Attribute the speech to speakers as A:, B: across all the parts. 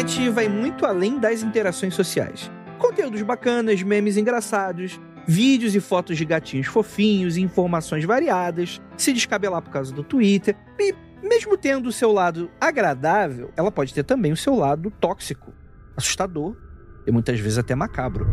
A: internet vai muito além das interações sociais. Conteúdos bacanas, memes engraçados, vídeos e fotos de gatinhos fofinhos, informações variadas, se descabelar por causa do Twitter. E mesmo tendo o seu lado agradável, ela pode ter também o seu lado tóxico, assustador e muitas vezes até macabro.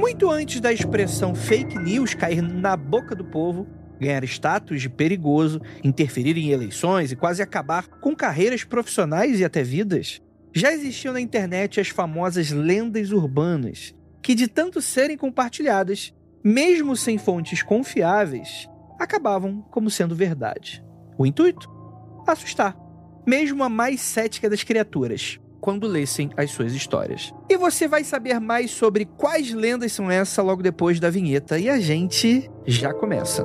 A: Muito antes da expressão fake news cair na boca do povo, ganhar status de perigoso, interferir em eleições e quase acabar com carreiras profissionais e até vidas, já existiam na internet as famosas lendas urbanas, que de tanto serem compartilhadas, mesmo sem fontes confiáveis, acabavam como sendo verdade. O intuito? Assustar, mesmo a mais cética das criaturas, quando lessem as suas histórias. E você vai saber mais sobre quais lendas são essas logo depois da vinheta, e a gente já começa.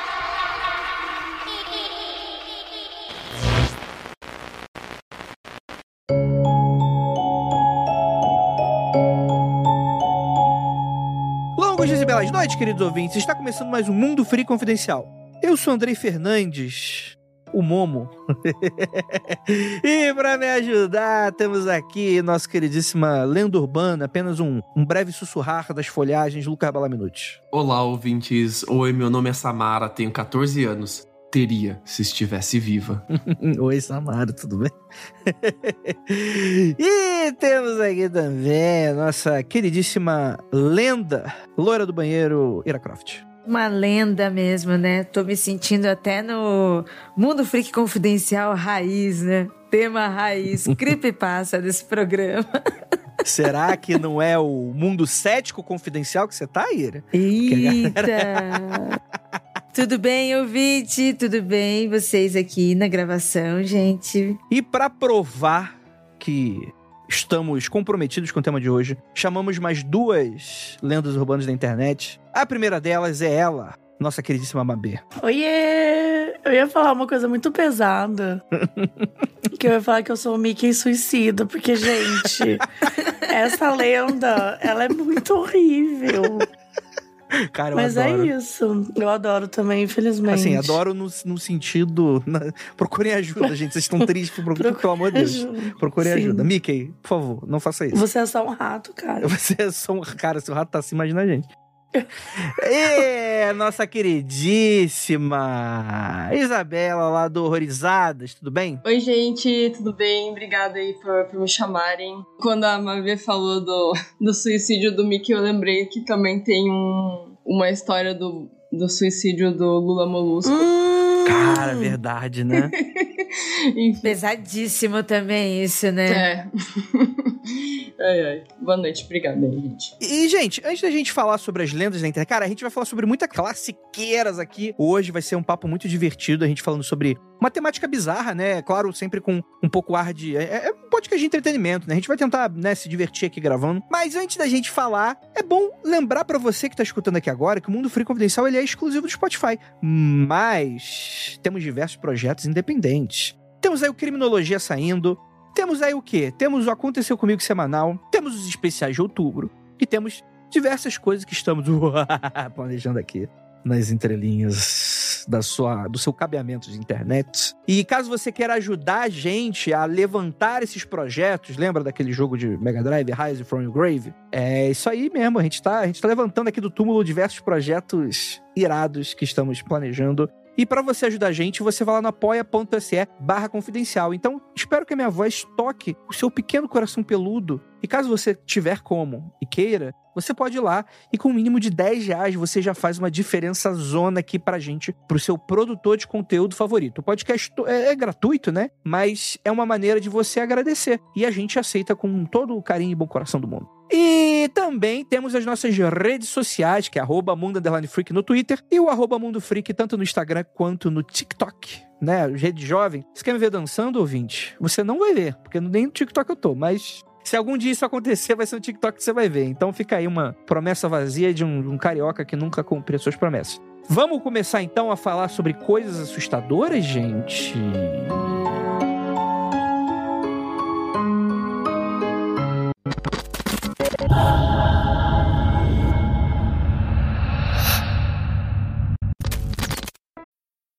A: E noites, queridos ouvintes. Está começando mais um Mundo Free Confidencial. Eu sou Andrei Fernandes, o Momo. e para me ajudar, temos aqui nossa queridíssima lenda urbana, apenas um, um breve sussurrar das folhagens, Lucas Balaminuti.
B: Olá, ouvintes. Oi, meu nome é Samara, tenho 14 anos. Teria, se estivesse viva.
A: Oi, Samara, tudo bem? e temos aqui também a nossa queridíssima lenda, loira do banheiro, Ira Croft.
C: Uma lenda mesmo, né? Tô me sentindo até no Mundo Freak Confidencial raiz, né? Tema raiz, creepypasta desse programa.
A: Será que não é o mundo cético confidencial que você tá, Ira?
C: Eita! Tudo bem, ouvinte? Tudo bem? Vocês aqui na gravação, gente?
A: E para provar que estamos comprometidos com o tema de hoje, chamamos mais duas lendas urbanas da internet. A primeira delas é ela, nossa queridíssima Mabê.
D: Oiê! Eu ia falar uma coisa muito pesada. que eu ia falar que eu sou o Mickey suicida, porque, gente, essa lenda, ela é muito horrível.
A: Cara, eu
D: Mas
A: adoro.
D: é isso. Eu adoro também, infelizmente.
A: Assim, adoro no, no sentido. na- Procurem ajuda, gente. Vocês estão tristes, procurem, pelo amor de Deus. Procurem
D: Sim.
A: ajuda. Mickey, por favor, não faça isso.
D: Você é só um rato, cara.
A: Você é só um. Cara, se o rato tá assim, imagina a gente. E nossa queridíssima Isabela lá do Horrorizadas, tudo bem?
E: Oi, gente, tudo bem? Obrigada aí por, por me chamarem. Quando a Mavê falou do, do suicídio do Mickey, eu lembrei que também tem um, uma história do, do suicídio do Lula Molusco.
D: Hum,
A: Cara, verdade, né?
E: Enfim.
C: Pesadíssimo também isso, né?
E: É. ai, ai. Boa noite, obrigada aí, gente.
A: E, gente, antes da gente falar sobre as lendas da internet, cara, a gente vai falar sobre muitas classiqueiras aqui. Hoje vai ser um papo muito divertido, a gente falando sobre uma temática bizarra, né? Claro, sempre com um pouco ar de. É, é um podcast de entretenimento, né? A gente vai tentar, né, se divertir aqui gravando. Mas antes da gente falar, é bom lembrar pra você que tá escutando aqui agora que o Mundo Free Confidencial ele é exclusivo do Spotify. Mas temos diversos projetos independentes. Temos aí o Criminologia saindo. Temos aí o quê? Temos o Aconteceu Comigo semanal. Temos os especiais de outubro. E temos diversas coisas que estamos planejando aqui nas entrelinhas da sua, do seu cabeamento de internet. E caso você queira ajudar a gente a levantar esses projetos, lembra daquele jogo de Mega Drive, Rise from Your Grave? É isso aí mesmo, a gente tá, gente tá levantando aqui do túmulo diversos projetos irados que estamos planejando. E para você ajudar a gente, você vai lá no apoia.se barra confidencial. Então, espero que a minha voz toque o seu pequeno coração peludo. E caso você tiver como e queira, você pode ir lá e com o um mínimo de 10 reais você já faz uma diferença zona aqui pra gente, pro seu produtor de conteúdo favorito. O podcast é, é gratuito, né? Mas é uma maneira de você agradecer. E a gente aceita com todo o carinho e bom coração do mundo. E também temos as nossas redes sociais, que é arroba Freak no Twitter e o arroba tanto no Instagram quanto no TikTok, né? Rede jovem. Você quer me ver dançando, ouvinte? Você não vai ver, porque nem no TikTok eu tô, mas se algum dia isso acontecer, vai ser no TikTok que você vai ver. Então fica aí uma promessa vazia de um, um carioca que nunca cumpriu suas promessas. Vamos começar então a falar sobre coisas assustadoras, gente?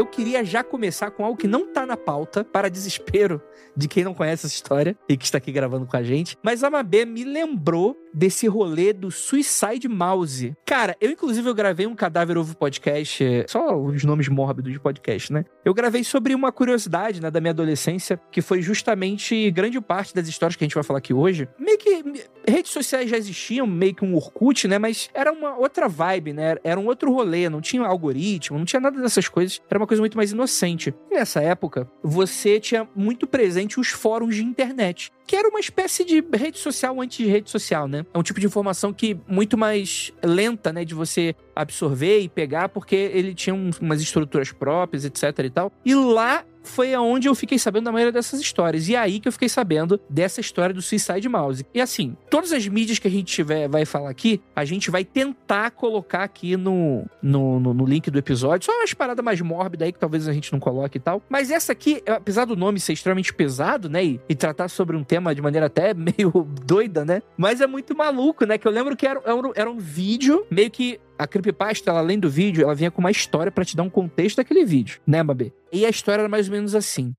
A: Eu queria já começar com algo que não tá na pauta, para desespero de quem não conhece essa história e que está aqui gravando com a gente. Mas a Mabê me lembrou desse rolê do Suicide Mouse. Cara, eu inclusive eu gravei um Cadáver Ovo Podcast, só os nomes mórbidos de podcast, né? Eu gravei sobre uma curiosidade, né, da minha adolescência, que foi justamente grande parte das histórias que a gente vai falar aqui hoje. Meio que redes sociais já existiam, meio que um Orkut, né? Mas era uma outra vibe, né? Era um outro rolê, não tinha algoritmo, não tinha nada dessas coisas. Era uma coisa muito mais inocente. Nessa época, você tinha muito presente os fóruns de internet que era uma espécie de rede social antes de rede social, né? É um tipo de informação que muito mais lenta, né, de você absorver e pegar, porque ele tinha um, umas estruturas próprias, etc e tal. E lá foi aonde eu fiquei sabendo da maioria dessas histórias. E é aí que eu fiquei sabendo dessa história do Suicide Mouse. E assim, todas as mídias que a gente tiver, vai falar aqui, a gente vai tentar colocar aqui no, no, no, no link do episódio. Só umas paradas mais mórbidas aí que talvez a gente não coloque e tal. Mas essa aqui, apesar do nome ser extremamente pesado, né? E, e tratar sobre um tema de maneira até meio doida, né? Mas é muito maluco, né? Que eu lembro que era, era, um, era um vídeo meio que a creepypasta, ela, além do vídeo, ela vinha com uma história para te dar um contexto daquele vídeo, né, Mabê? E a história era mais ou menos assim.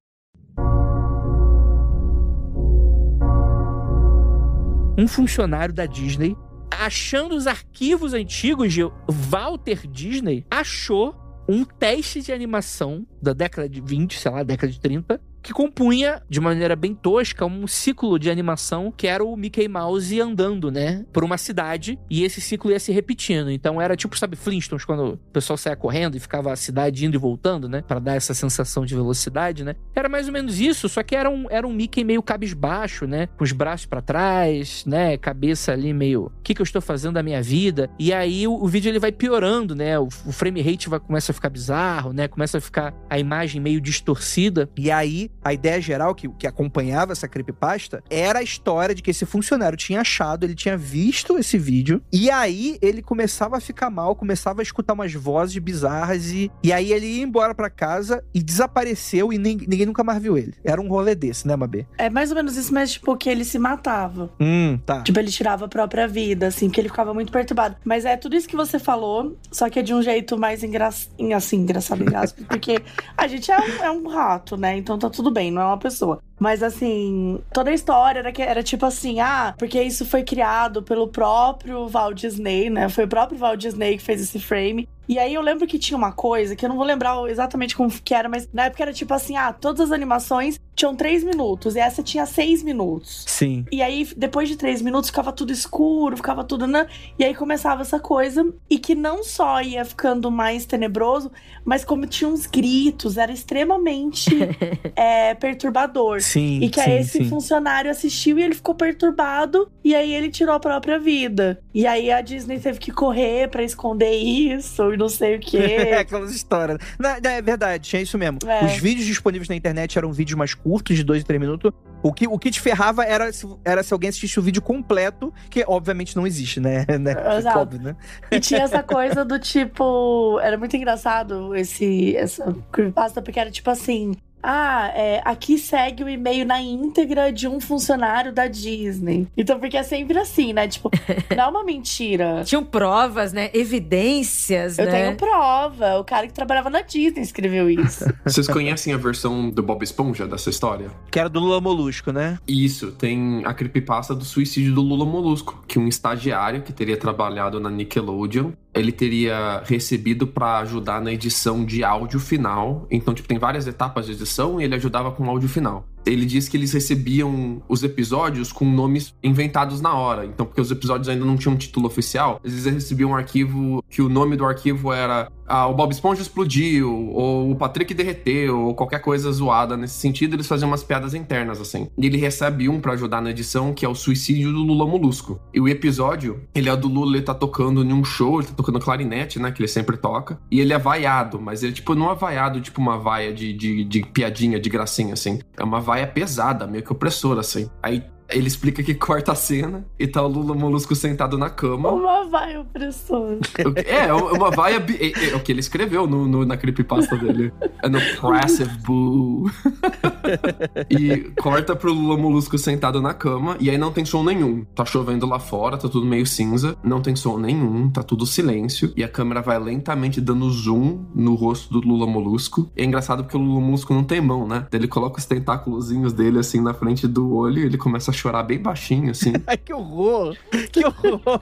A: Um funcionário da Disney, achando os arquivos antigos de Walter Disney, achou um teste de animação da década de 20, sei lá, década de 30, que compunha, de maneira bem tosca, um ciclo de animação que era o Mickey Mouse andando, né, por uma cidade e esse ciclo ia se repetindo. Então era tipo, sabe, Flintstones, quando o pessoal saia correndo e ficava a cidade indo e voltando, né, para dar essa sensação de velocidade, né? Era mais ou menos isso, só que era um, era um Mickey meio cabisbaixo, né, com os braços para trás, né, cabeça ali meio, o que que eu estou fazendo da minha vida? E aí o, o vídeo ele vai piorando, né? O, o frame rate vai começa a ficar bizarro, né? Começa a ficar a imagem meio distorcida. E aí a ideia geral que, que acompanhava essa creepypasta era a história de que esse funcionário tinha achado, ele tinha visto esse vídeo, e aí ele começava a ficar mal, começava a escutar umas vozes bizarras, e, e aí ele ia embora para casa e desapareceu e ninguém, ninguém nunca mais viu ele. Era um rolê desse, né, Mabê?
D: É mais ou menos isso, mas tipo, que ele se matava.
A: Hum, tá.
D: Tipo, ele tirava a própria vida, assim, que ele ficava muito perturbado. Mas é tudo isso que você falou, só que é de um jeito mais engra... assim, engraçado, engraçado, porque a gente é um, é um rato, né? Então tá tudo bem, não é uma pessoa. Mas assim, toda a história era, que, era tipo assim, ah, porque isso foi criado pelo próprio Walt Disney, né? Foi o próprio Walt Disney que fez esse frame. E aí eu lembro que tinha uma coisa que eu não vou lembrar exatamente como que era, mas na época era tipo assim: ah, todas as animações tinham três minutos e essa tinha seis minutos.
A: Sim.
D: E aí, depois de três minutos, ficava tudo escuro, ficava tudo. Né? E aí começava essa coisa, e que não só ia ficando mais tenebroso, mas como tinha uns gritos, era extremamente é, perturbador.
A: Sim.
D: E que
A: sim,
D: aí esse
A: sim.
D: funcionário assistiu e ele ficou perturbado, e aí ele tirou a própria vida. E aí a Disney teve que correr para esconder isso e não sei o quê.
A: É aquelas histórias. Não, não, é verdade, tinha isso mesmo.
D: É.
A: Os vídeos disponíveis na internet eram vídeos mais curtos, de dois e três minutos. O que, o que te ferrava era se, era se alguém assistisse o vídeo completo, que obviamente não existe, né? né?
D: Exato.
A: Óbvio, né?
D: E tinha essa coisa do tipo. Era muito engraçado esse, essa creepypasta, porque era tipo assim. Ah, é, aqui segue o e-mail na íntegra de um funcionário da Disney. Então, porque é sempre assim, né? Tipo, não é uma mentira.
C: Tinham provas, né? Evidências,
D: Eu
C: né?
D: tenho prova. O cara que trabalhava na Disney escreveu isso.
B: Vocês conhecem a versão do Bob Esponja dessa história?
A: Que era do Lula Molusco, né?
B: Isso, tem a creepypasta do suicídio do Lula Molusco, que um estagiário que teria trabalhado na Nickelodeon, ele teria recebido pra ajudar na edição de áudio final. Então, tipo, tem várias etapas de edição e ele ajudava com o áudio final. Ele diz que eles recebiam os episódios com nomes inventados na hora. Então, porque os episódios ainda não tinham título oficial, eles recebiam um arquivo que o nome do arquivo era ah, o Bob Esponja explodiu, ou o Patrick derreteu, ou qualquer coisa zoada nesse sentido, eles faziam umas piadas internas, assim. E ele recebe um pra ajudar na edição, que é o suicídio do Lula Molusco. E o episódio, ele é do Lula, ele tá tocando em um show, ele tá tocando clarinete, né, que ele sempre toca, e ele é vaiado, mas ele, tipo, não é vaiado, tipo, uma vaia de, de, de piadinha, de gracinha, assim. É uma vaia pesada, meio que opressora, assim. Aí ele explica que corta a cena e tá o Lula Molusco sentado na cama.
D: Uma vai opressor.
B: O que- É, uma vaia. bi- É, é o que ele escreveu no, no- na creepypasta dele. An oppressive boo. e corta pro Lula Molusco sentado na cama, e aí não tem som nenhum. Tá chovendo lá fora, tá tudo meio cinza, não tem som nenhum, tá tudo silêncio, e a câmera vai lentamente dando zoom no rosto do Lula Molusco. E é engraçado porque o Lula Molusco não tem mão, né? Ele coloca os tentáculozinhos dele assim na frente do olho e ele começa a chorar bem baixinho, assim.
A: Ai, que horror! Que horror!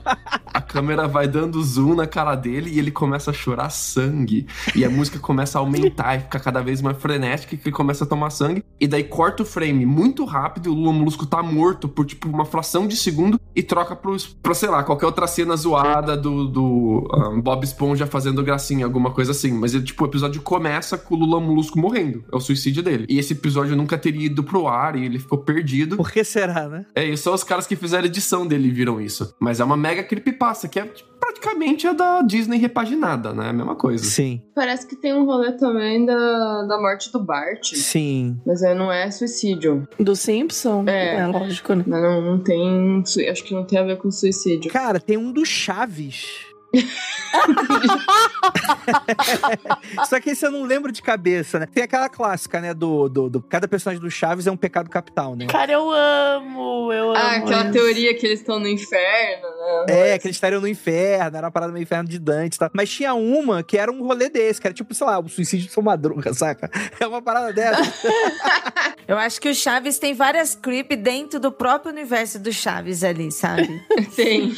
B: A câmera vai dando zoom na cara dele e ele começa a chorar sangue. E a música começa a aumentar e fica cada vez mais frenética que ele começa a tomar sangue. E daí corta o frame muito rápido e o Lula Molusco tá morto por tipo uma fração de segundo e troca pro, pra, sei lá, qualquer outra cena zoada do, do ah, Bob Esponja fazendo gracinha, alguma coisa assim. Mas ele, tipo, o episódio começa com o Lula Molusco morrendo. É o suicídio dele. E esse episódio nunca teria ido pro ar e ele ficou perdido.
A: Por que será, né?
B: É, e só os caras que fizeram a edição dele viram isso. Mas é uma mega creepypasta, que é tipo, praticamente a da Disney repaginada, né? É a mesma coisa.
A: Sim,
E: Parece que tem um rolê também da, da morte do Bart.
A: sim.
E: Mas aí não é suicídio.
D: Do Simpson?
E: É.
D: lógico, né?
E: Não, não tem. Acho que não tem a ver com suicídio.
A: Cara, tem um do Chaves. Só que esse eu não lembro de cabeça, né? Tem aquela clássica, né? Do, do, do- cada personagem do Chaves é um pecado capital, né?
D: Cara, eu amo, eu amo.
E: Ah, aquela
D: isso.
E: teoria que eles estão no inferno, né?
A: É, que eles estariam no inferno, era uma parada meio inferno de Dante e tal. Mas tinha uma que era um rolê desse, que era tipo, sei lá, o suicídio de São Madruga, saca? É uma parada dessa.
C: Eu acho que o Chaves tem várias creep dentro do próprio universo do Chaves ali, sabe?
E: Tem.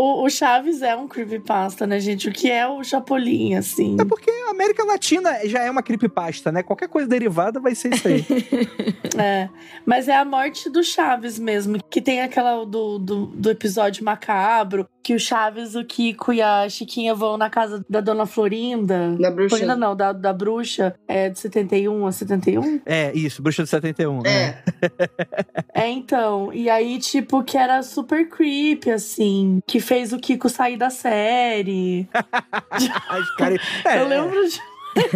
D: O, o Chaves é um creepypasta, né, gente? O que é o Chapolin, assim?
A: É porque a América Latina já é uma creepypasta, né? Qualquer coisa derivada vai ser isso aí.
D: É. Mas é a morte do Chaves mesmo. Que tem aquela do, do, do episódio macabro. Que o Chaves, o Kiko e a Chiquinha vão na casa da Dona Florinda.
E: Da bruxa.
D: Florinda não, da, da bruxa. É de 71 a 71?
A: é, isso, Bruxa do 71, né?
E: É.
D: É, então. E aí, tipo, que era super creepy, assim. Que fez o Kiko sair da série.
A: Cara... é,
D: Eu lembro de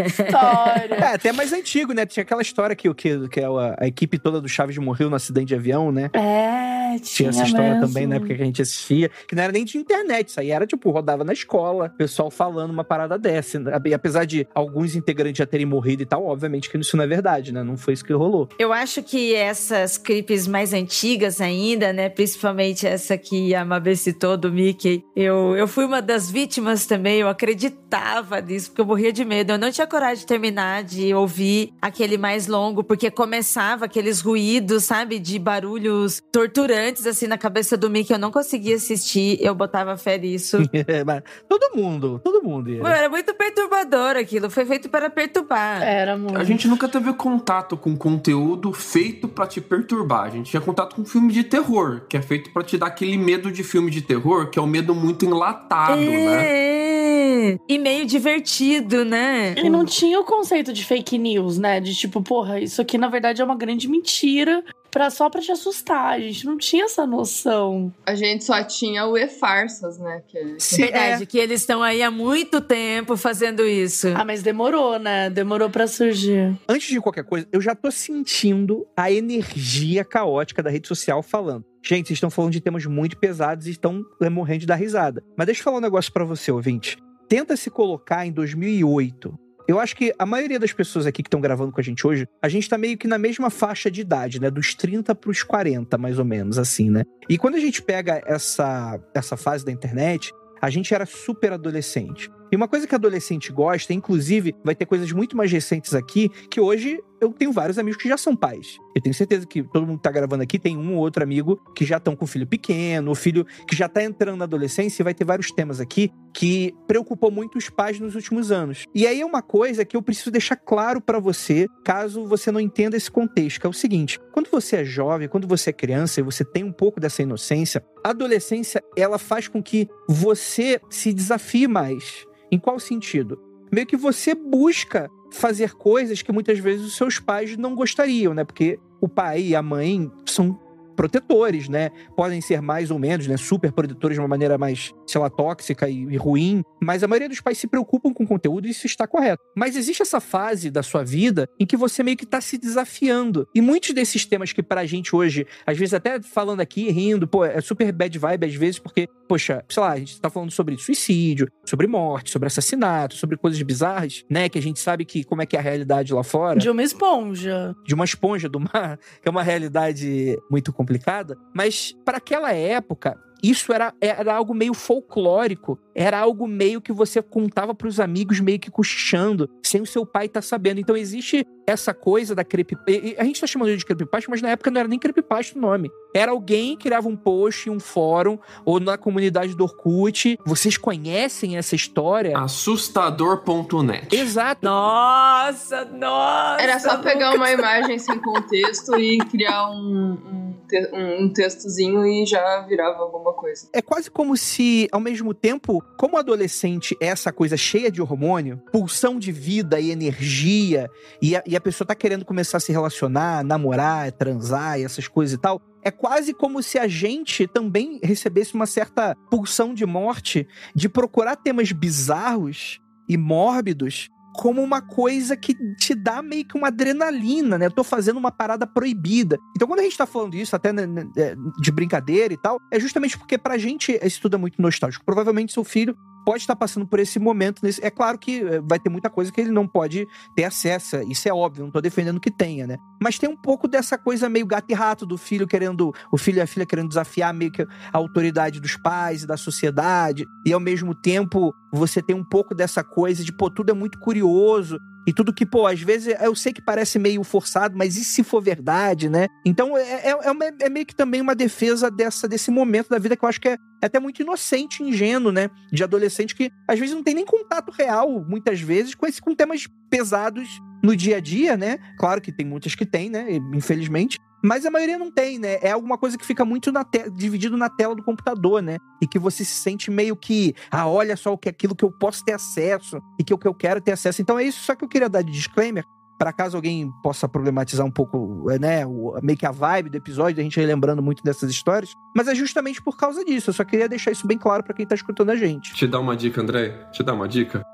D: história.
A: É, até mais antigo, né? Tinha aquela história que, que, que a, a equipe toda do Chaves morreu no acidente de avião, né?
D: É, tinha,
A: Tinha essa história
D: mesmo.
A: também na época que a gente assistia, que não era nem de internet, isso aí era tipo, rodava na escola, pessoal falando uma parada dessa. E apesar de alguns integrantes já terem morrido e tal, obviamente que isso não é verdade, né? Não foi isso que rolou.
C: Eu acho que essas creeps mais antigas ainda, né? Principalmente essa que a Mabê citou do Mickey. Eu, eu fui uma das vítimas também, eu acreditava nisso, porque eu morria de medo. Eu não tinha coragem de terminar de ouvir aquele mais longo, porque começava aqueles ruídos, sabe? De barulhos torturantes, assim, na cabeça do Mickey. Eu não conseguia assistir, eu botava fé nisso.
A: Mas todo mundo, todo mundo. ia.
C: Era muito perturbador aquilo, foi feito para perturbar.
D: Era muito.
B: A gente nunca teve contato com conteúdo feito pra te perturbar. A gente tinha contato com filme de terror, que é feito pra te dar aquele medo de filme de terror, que é o medo muito enlatado, né?
C: É. E meio divertido, né?
D: E não tinha o conceito de fake news, né? De tipo, porra, isso aqui na verdade é uma grande mentira pra, só pra te assustar. A gente não tinha essa noção.
E: A gente só tinha o E-Farsas, né? Que...
A: Se-
C: Verdade, que eles estão aí há muito tempo fazendo isso.
D: Ah, mas demorou, né? Demorou pra surgir.
A: Antes de qualquer coisa, eu já tô sentindo a energia caótica da rede social falando. Gente, vocês estão falando de temas muito pesados e estão é, morrendo de dar risada. Mas deixa eu falar um negócio pra você, ouvinte. Tenta se colocar em 2008, Eu acho que a maioria das pessoas aqui que estão gravando com a gente hoje, a gente tá meio que na mesma faixa de idade, né? Dos 30 pros 40, mais ou menos, assim, né? E quando a gente pega essa, essa fase da internet, a gente era super adolescente. E uma coisa que adolescente gosta, inclusive, vai ter coisas muito mais recentes aqui, que hoje eu tenho vários amigos que já são pais. Eu tenho certeza que todo mundo que tá gravando aqui tem um ou outro amigo que já estão com filho pequeno, o filho que já tá entrando na adolescência, e vai ter vários temas aqui que preocupou muito os pais nos últimos anos. E aí é uma coisa que eu preciso deixar claro para você, caso você não entenda esse contexto, que é o seguinte: quando você é jovem, quando você é criança e você tem um pouco dessa inocência, a adolescência ela faz com que você se desafie mais. Em qual sentido? Meio que você busca fazer coisas que muitas vezes os seus pais não gostariam, né? Porque o pai e a mãe são protetores, né? Podem ser mais ou menos, né? Super protetores de uma maneira mais, sei lá, tóxica e, e, ruim. Mas a maioria dos pais se preocupam com o conteúdo e isso está correto. Mas existe essa fase da sua vida em que você meio que está se desafiando. E muitos desses temas que pra gente hoje, às vezes até falando aqui, rindo, pô, é super bad vibe às vezes, porque, poxa, sei lá, a gente tá falando sobre suicídio, sobre morte, sobre assassinato, sobre coisas bizarras, né? Que a gente sabe que como é que é a realidade lá fora.
D: De uma esponja.
A: De uma esponja, do mar, que é uma realidade muito complicada complicada, mas para aquela época isso era, era algo meio folclórico, era algo meio que você contava para os amigos meio que cochichando, sem o seu pai estar tá sabendo. Então existe essa coisa da creepypasta. A gente está chamando de creepypasta, mas na época não era nem creepypasta o nome. Era alguém que criava um post em um fórum ou na comunidade do Orkut. Vocês conhecem essa história?
B: Assustador.net.
A: Exato.
C: Nossa, nossa.
E: Era só pegar uma imagem sem contexto e criar um, um, te um textozinho e já virava alguma coisa.
A: É quase como se, ao mesmo tempo, como adolescente é essa coisa cheia de hormônio, pulsão de vida e energia, e a, e a pessoa tá querendo começar a se relacionar, namorar, transar e essas coisas e tal, é quase como se a gente também recebesse uma certa pulsão de morte de procurar temas bizarros e mórbidos como uma coisa que te dá meio que uma adrenalina, né? Eu tô fazendo uma parada proibida. Então, quando a gente tá falando isso, até né, né é, de brincadeira e tal, é justamente porque pra gente isso tudo é muito nostálgico. Provavelmente seu filho pode estar passando por esse momento. Nesse... É claro que eh, vai ter muita coisa que ele não pode ter acesso, isso é óbvio, não tô defendendo que tenha, né? Mas tem um pouco dessa coisa meio gato e rato do filho querendo, o filho e a filha querendo desafiar meio que a autoridade dos pais e da sociedade, e ao mesmo tempo você tem um pouco dessa coisa de, pô, tudo é muito curioso, e tudo que, pô, às vezes eu sei que parece meio forçado, mas e se for verdade, né? Então é, é, é, uma, é meio que também uma defesa dessa, desse momento da vida que eu acho que é, é até muito inocente, ingênuo, né? De adolescente que às vezes não tem nem contato real, muitas vezes, com, esse, com temas pesados no dia a dia, né? Claro que tem muitas que tem, né? Infelizmente. Mas a maioria não tem, né? É alguma coisa que fica muito na dividido na tela do computador, né? E que você se sente meio que, ah, olha só o que é aquilo que eu posso ter acesso e que o que eu quero ter acesso. Então é isso só que eu queria dar de disclaimer para caso alguém possa problematizar um pouco, né, o, meio que a vibe do episódio, a gente relembrando muito dessas histórias, mas é justamente por causa disso. Eu só queria deixar isso bem claro para quem tá escutando a gente.
B: Te dar uma dica, André? Te dar uma dica?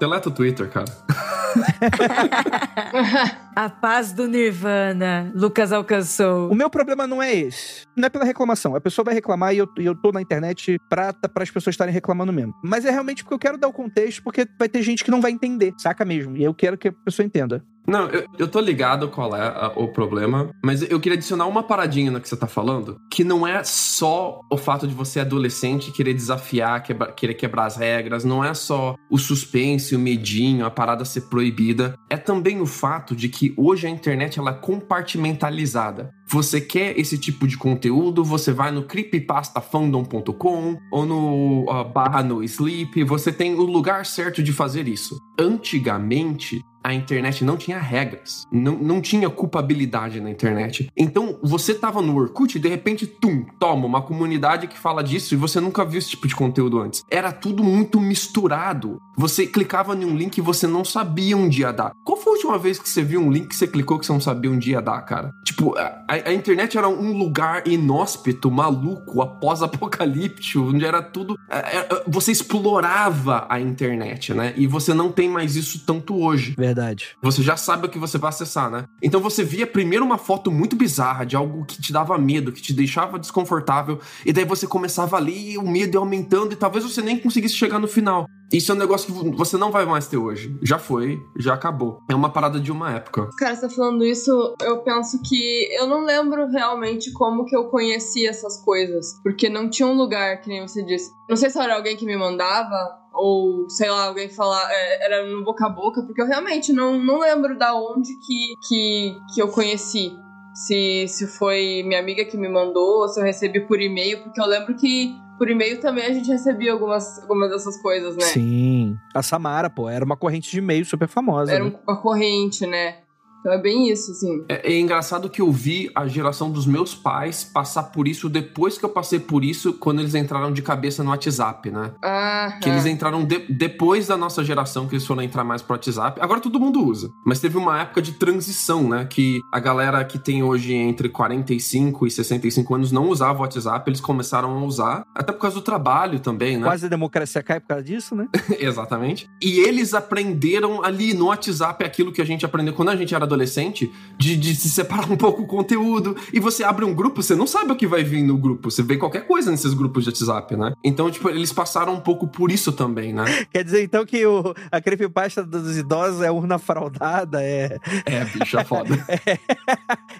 B: Deleta o Twitter, cara.
C: a paz do Nirvana, Lucas alcançou.
A: O meu problema não é esse. Não é pela reclamação. A pessoa vai reclamar e eu, eu tô na internet pra, pra as pessoas estarem reclamando mesmo. Mas é realmente porque eu quero dar o contexto, porque vai ter gente que não vai entender, saca mesmo? E eu quero que a pessoa entenda.
B: Não, eu, eu tô ligado qual é a, o problema, mas eu queria adicionar uma paradinha no que você tá falando, que não é só o fato de você adolescente querer desafiar, quebra, querer quebrar as regras, não é só o suspense, o medinho, a parada ser proibida, é também o fato de que hoje a internet ela é compartimentalizada. Você quer esse tipo de conteúdo, você vai no creepypastafandom.com ou no uh, barra no Sleep, você tem o lugar certo de fazer isso. Antigamente, a internet não tinha regras, não, não tinha culpabilidade na internet. Então você tava no Orkut e de repente, tum, toma, uma comunidade que fala disso e você nunca viu esse tipo de conteúdo antes. Era tudo muito misturado. Você clicava em um link e você não sabia onde ia dar. Qual foi a última vez que você viu um link que você clicou que você não sabia onde ia dar, cara? Tipo, a, a internet era um lugar inóspito, maluco, após-apocalíptico, onde era tudo. É, é, você explorava a internet, né? E você não tem mais isso tanto hoje.
A: Verdade.
B: Você já sabe o que você vai acessar, né? Então você via primeiro uma foto muito bizarra de algo que te dava medo, que te deixava desconfortável, e daí você começava ali e o medo ia aumentando e talvez você nem conseguisse chegar no final. Isso é um negócio que você não vai mais ter hoje. Já foi, já acabou. É uma parada de uma época.
E: Cara, você tá falando isso, eu penso que eu não lembro realmente como que eu conheci essas coisas. Porque não tinha um lugar, que nem você disse. Não sei se era alguém que me mandava, ou sei lá, alguém falar, é, era no boca a boca, porque eu realmente não, não lembro da onde que, que, que eu conheci. Se, se foi minha amiga que me mandou, ou se eu recebi por e-mail, porque eu lembro que por e-mail também a gente recebia algumas, algumas dessas coisas, né?
A: Sim. A Samara, pô, era uma corrente de e-mail super famosa.
E: Era
A: né?
E: uma corrente, né? Então é bem isso, assim.
B: É, é, engraçado que eu vi a geração dos meus pais passar por isso depois que eu passei por isso, quando eles entraram de cabeça no WhatsApp, né?
E: Ah,
B: que eles entraram de, depois da nossa geração, que eles foram entrar mais pro WhatsApp. Agora todo mundo usa. Mas teve uma época de transição, né? Que a galera que tem hoje entre 45 e 65 anos não usava o WhatsApp, eles começaram a usar. Até por causa do trabalho também, né?
A: Quase a democracia cai por causa disso, né?
B: Exatamente. E eles aprenderam ali no WhatsApp aquilo que a gente aprendeu quando a gente era adolescente, de, de se separar um pouco o conteúdo. E você abre um grupo, você não sabe o que vai vir no grupo. Você vê qualquer coisa nesses grupos de WhatsApp, né? Então, tipo, eles passaram um pouco por isso também, né?
A: Quer dizer, então, que o, a creepypasta dos idosos é urna fraudada, é...
B: É, bicho, é foda.
A: é,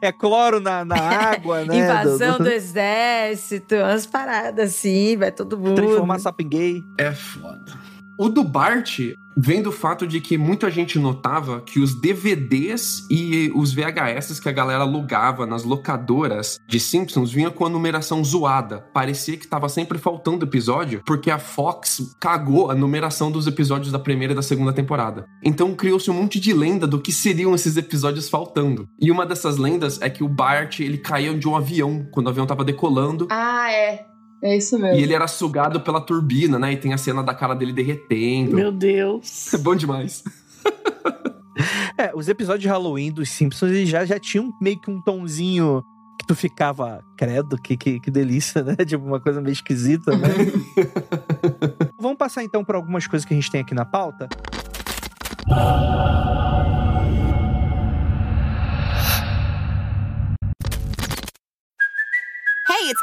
A: é cloro na, na água, né?
C: Invasão do... do exército, umas paradas assim, vai todo mundo.
A: Transformar sapinguei. gay.
B: É foda. O do Bart vem do fato de que muita gente notava que os DVDs e os VHS que a galera alugava nas locadoras de Simpsons vinham com a numeração zoada. Parecia que tava sempre faltando episódio, porque a Fox cagou a numeração dos episódios da primeira e da segunda temporada. Então criou-se um monte de lenda do que seriam esses episódios faltando. E uma dessas lendas é que o Bart, ele caiu de um avião quando o avião tava decolando.
E: Ah, é. É isso mesmo.
B: E ele era sugado pela turbina, né? E tem a cena da cara dele derretendo.
D: Meu Deus.
B: É bom demais.
A: é, os episódios de Halloween dos Simpsons eles já, já tinham meio que um tonzinho que tu ficava, credo, que, que, que delícia, né? Tipo, uma coisa meio esquisita, né? Vamos passar então para algumas coisas que a gente tem aqui na pauta.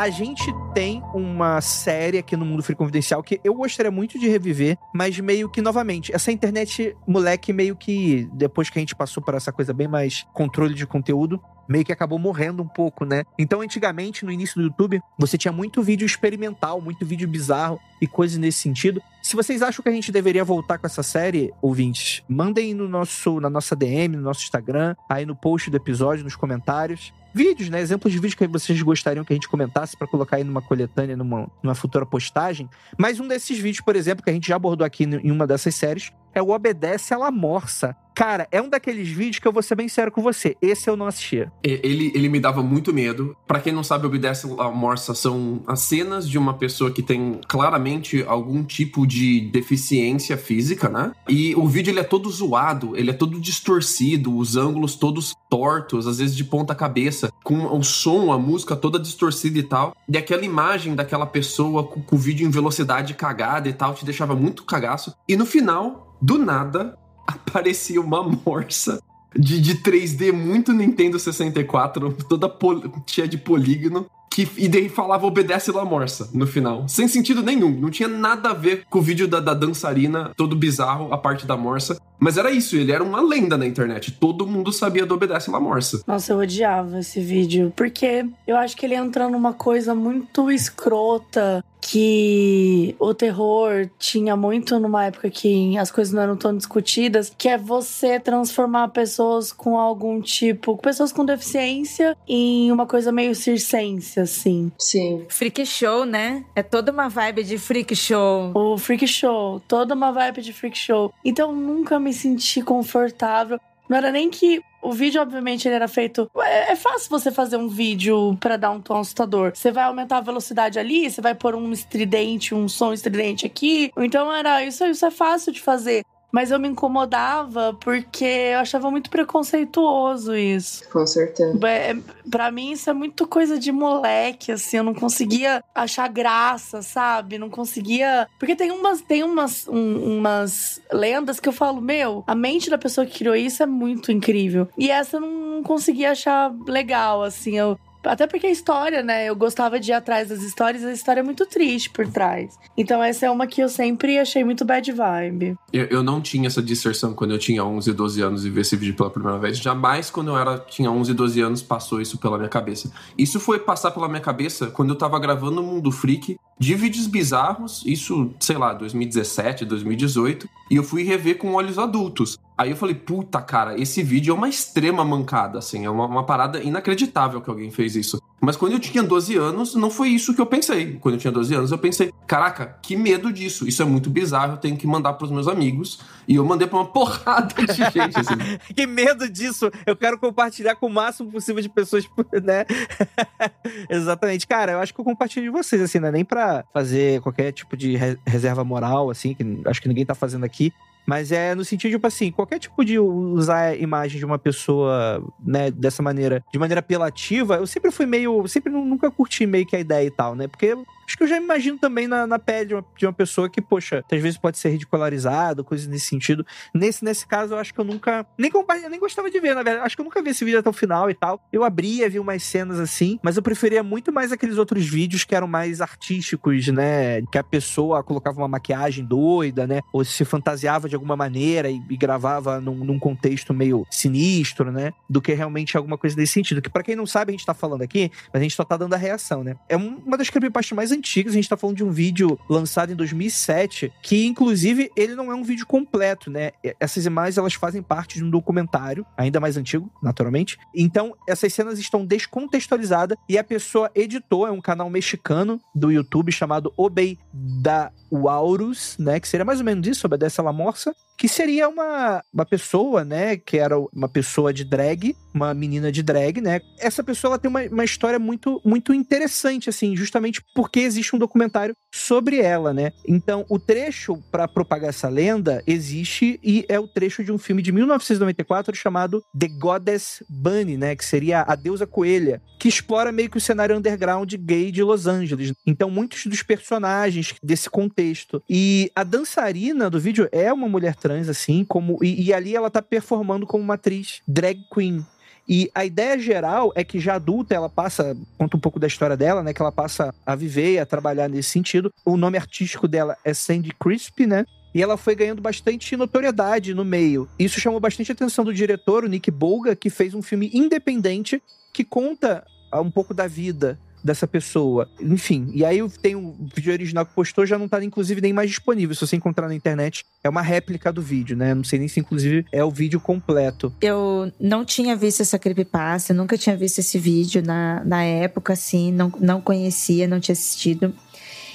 A: A gente tem uma série aqui no Mundo Free Confidencial que eu gostaria muito de reviver, mas meio que, novamente, essa internet, moleque, meio que, depois que a gente passou por essa coisa bem mais controle de conteúdo, meio que acabou morrendo um pouco, né? Então, antigamente, no início do YouTube, você tinha muito vídeo experimental, muito vídeo bizarro e coisas nesse sentido. Se vocês acham que a gente deveria voltar com essa série, ouvintes, mandem no nosso, na nossa DM, no nosso Instagram, aí no post do episódio, nos comentários. Vídeos, né? Exemplos de vídeos que vocês gostariam que a gente comentasse para colocar aí numa coletânea, numa, numa futura postagem. Mas um desses vídeos, por exemplo, que a gente já abordou aqui em uma dessas séries, é o Obedece ela Morsa. Cara, é um daqueles vídeos que eu vou ser bem sério com você. Esse eu não assistia.
B: Ele, ele me dava muito medo. Para quem não sabe, Obedece a Morsa são as cenas de uma pessoa que tem claramente algum tipo de deficiência física, né? E o vídeo ele é todo zoado, ele é todo distorcido, os ângulos todos tortos, às vezes de ponta cabeça, com o som, a música toda distorcida e tal. E aquela imagem daquela pessoa com, com o vídeo em velocidade cagada e tal te deixava muito cagaço. E no final, do nada, aparecia uma morsa de, de 3D muito Nintendo 64, toda cheia de polígono. Que, e daí falava obedece La Morsa no final. Sem sentido nenhum. Não tinha nada a ver com o vídeo da, da dançarina, todo bizarro, a parte da Morsa. Mas era isso, ele era uma lenda na internet. Todo mundo sabia do Obedece La Morsa.
D: Nossa, eu odiava esse vídeo. Porque eu acho que ele entra numa coisa muito escrota que o terror tinha muito numa época que as coisas não eram tão discutidas, que é você transformar pessoas com algum tipo, pessoas com deficiência em uma coisa meio circense, assim.
E: Sim.
C: Freak show, né? É toda uma vibe de freak show.
D: O freak show, toda uma vibe de freak show. Então nunca me senti confortável. Não era nem que O vídeo, obviamente, ele era feito. É, é fácil você fazer um vídeo pra dar um tom assustador. Você vai aumentar a velocidade ali, você vai pôr um estridente, um som estridente aqui. Então era isso, isso é fácil de fazer. Mas eu me incomodava porque eu achava muito preconceituoso isso.
E: Com certeza.
D: É, pra mim, isso é muito coisa de moleque, assim. Eu não conseguia achar graça, sabe? Não conseguia. Porque tem umas, tem umas, um, umas lendas que eu falo, meu, a mente da pessoa que criou isso é muito incrível. E essa eu não conseguia achar legal, assim. Eu, até porque a história, né? Eu gostava de ir atrás das histórias, a história é muito triste por trás. Então, essa é uma que eu sempre achei muito bad vibe.
B: Eu, eu não tinha essa distorção quando eu tinha 11, 12 anos e vi esse vídeo pela primeira vez. Jamais quando eu era, tinha 11, 12 anos passou isso pela minha cabeça. Isso foi passar pela minha cabeça quando eu tava gravando o Mundo Freak de vídeos bizarros, isso, sei lá, 2017, 2018, e eu fui rever com olhos adultos. Aí eu falei, puta, cara, esse vídeo é uma extrema mancada, assim, é uma, uma, parada inacreditável que alguém fez isso. Mas quando eu tinha 12 anos, não foi isso que eu pensei. Quando eu tinha 12 anos, eu pensei, caraca, que medo disso. Isso é muito bizarro, eu tenho que mandar pros meus amigos. E eu mandei pra uma porrada de gente, assim.
A: que medo disso! Eu quero compartilhar com o máximo possível de pessoas, né? Exatamente. Cara, eu acho que eu compartilho de vocês, assim, não é nem pra fazer qualquer tipo de reserva moral, assim, que acho que ninguém tá fazendo aqui. Mas é no sentido, tipo assim, qualquer tipo de usar a imagem de uma pessoa, né, dessa maneira, de maneira apelativa, eu sempre fui meio. Sempre nunca curti meio que a ideia e tal, né? Porque acho que eu já imagino também na, na pele de uma, de uma pessoa que, poxa, às vezes pode ser ridicularizado, coisas nesse sentido. Nesse, nesse caso, eu acho que eu nunca. Nem, nem gostava de ver, na verdade. Acho que eu nunca vi esse vídeo até o final e tal. Eu abria, vi umas cenas assim, mas eu preferia muito mais aqueles outros vídeos que eram mais artísticos, né? Que a pessoa colocava uma maquiagem doida, né? Ou se fantasiava de alguma maneira e, e gravava num, num, contexto meio sinistro, né? Do que realmente alguma coisa desse sentido. Que para quem não sabe, a gente tá falando aqui, mas a gente só tá dando a reação, né? É uma das creepypastas mais antigas, a gente tá falando de um vídeo lançado em 2007, que inclusive ele não é um vídeo completo, né? Essas imagens elas fazem parte de um documentário, ainda mais antigo, naturalmente. Então, essas cenas estão descontextualizadas e a pessoa editou, é um canal mexicano do YouTube chamado Obey da Aurus, né? Que seria mais ou menos isso, obedece a la morsa que seria uma, uma pessoa, né, que era uma pessoa de drag, uma menina de drag, né? Essa pessoa ela tem uma, uma história muito, muito interessante, assim, justamente porque existe um documentário sobre ela, né? Então, o trecho para propagar essa lenda existe e é o trecho de um filme de 1994 chamado The Goddess Bunny, né? Que seria a deusa coelha, que explora meio que o cenário underground gay de Los Angeles. Então, muitos dos personagens desse contexto. E a dançarina do vídeo é uma mulher trans trans, assim, como. E, e ali ela tá performando como uma atriz drag queen. E a ideia geral é que já adulta ela passa, conta um pouco da história dela, né? Que ela passa a viver e a trabalhar nesse sentido. O nome artístico dela é Sandy Crisp, né? E ela foi ganhando bastante notoriedade no meio. Isso chamou bastante atenção do diretor, o Nick Bolga, que fez um filme independente que conta um pouco da vida dessa pessoa. Enfim, e aí tem o vídeo original que postou, já não tá inclusive nem mais disponível. Se você encontrar na internet, é uma réplica do vídeo, né? Não sei nem se inclusive é o vídeo completo.
C: Eu não tinha visto essa creepypasta, nunca tinha visto esse vídeo na, na época, assim, não, não conhecia, não tinha assistido.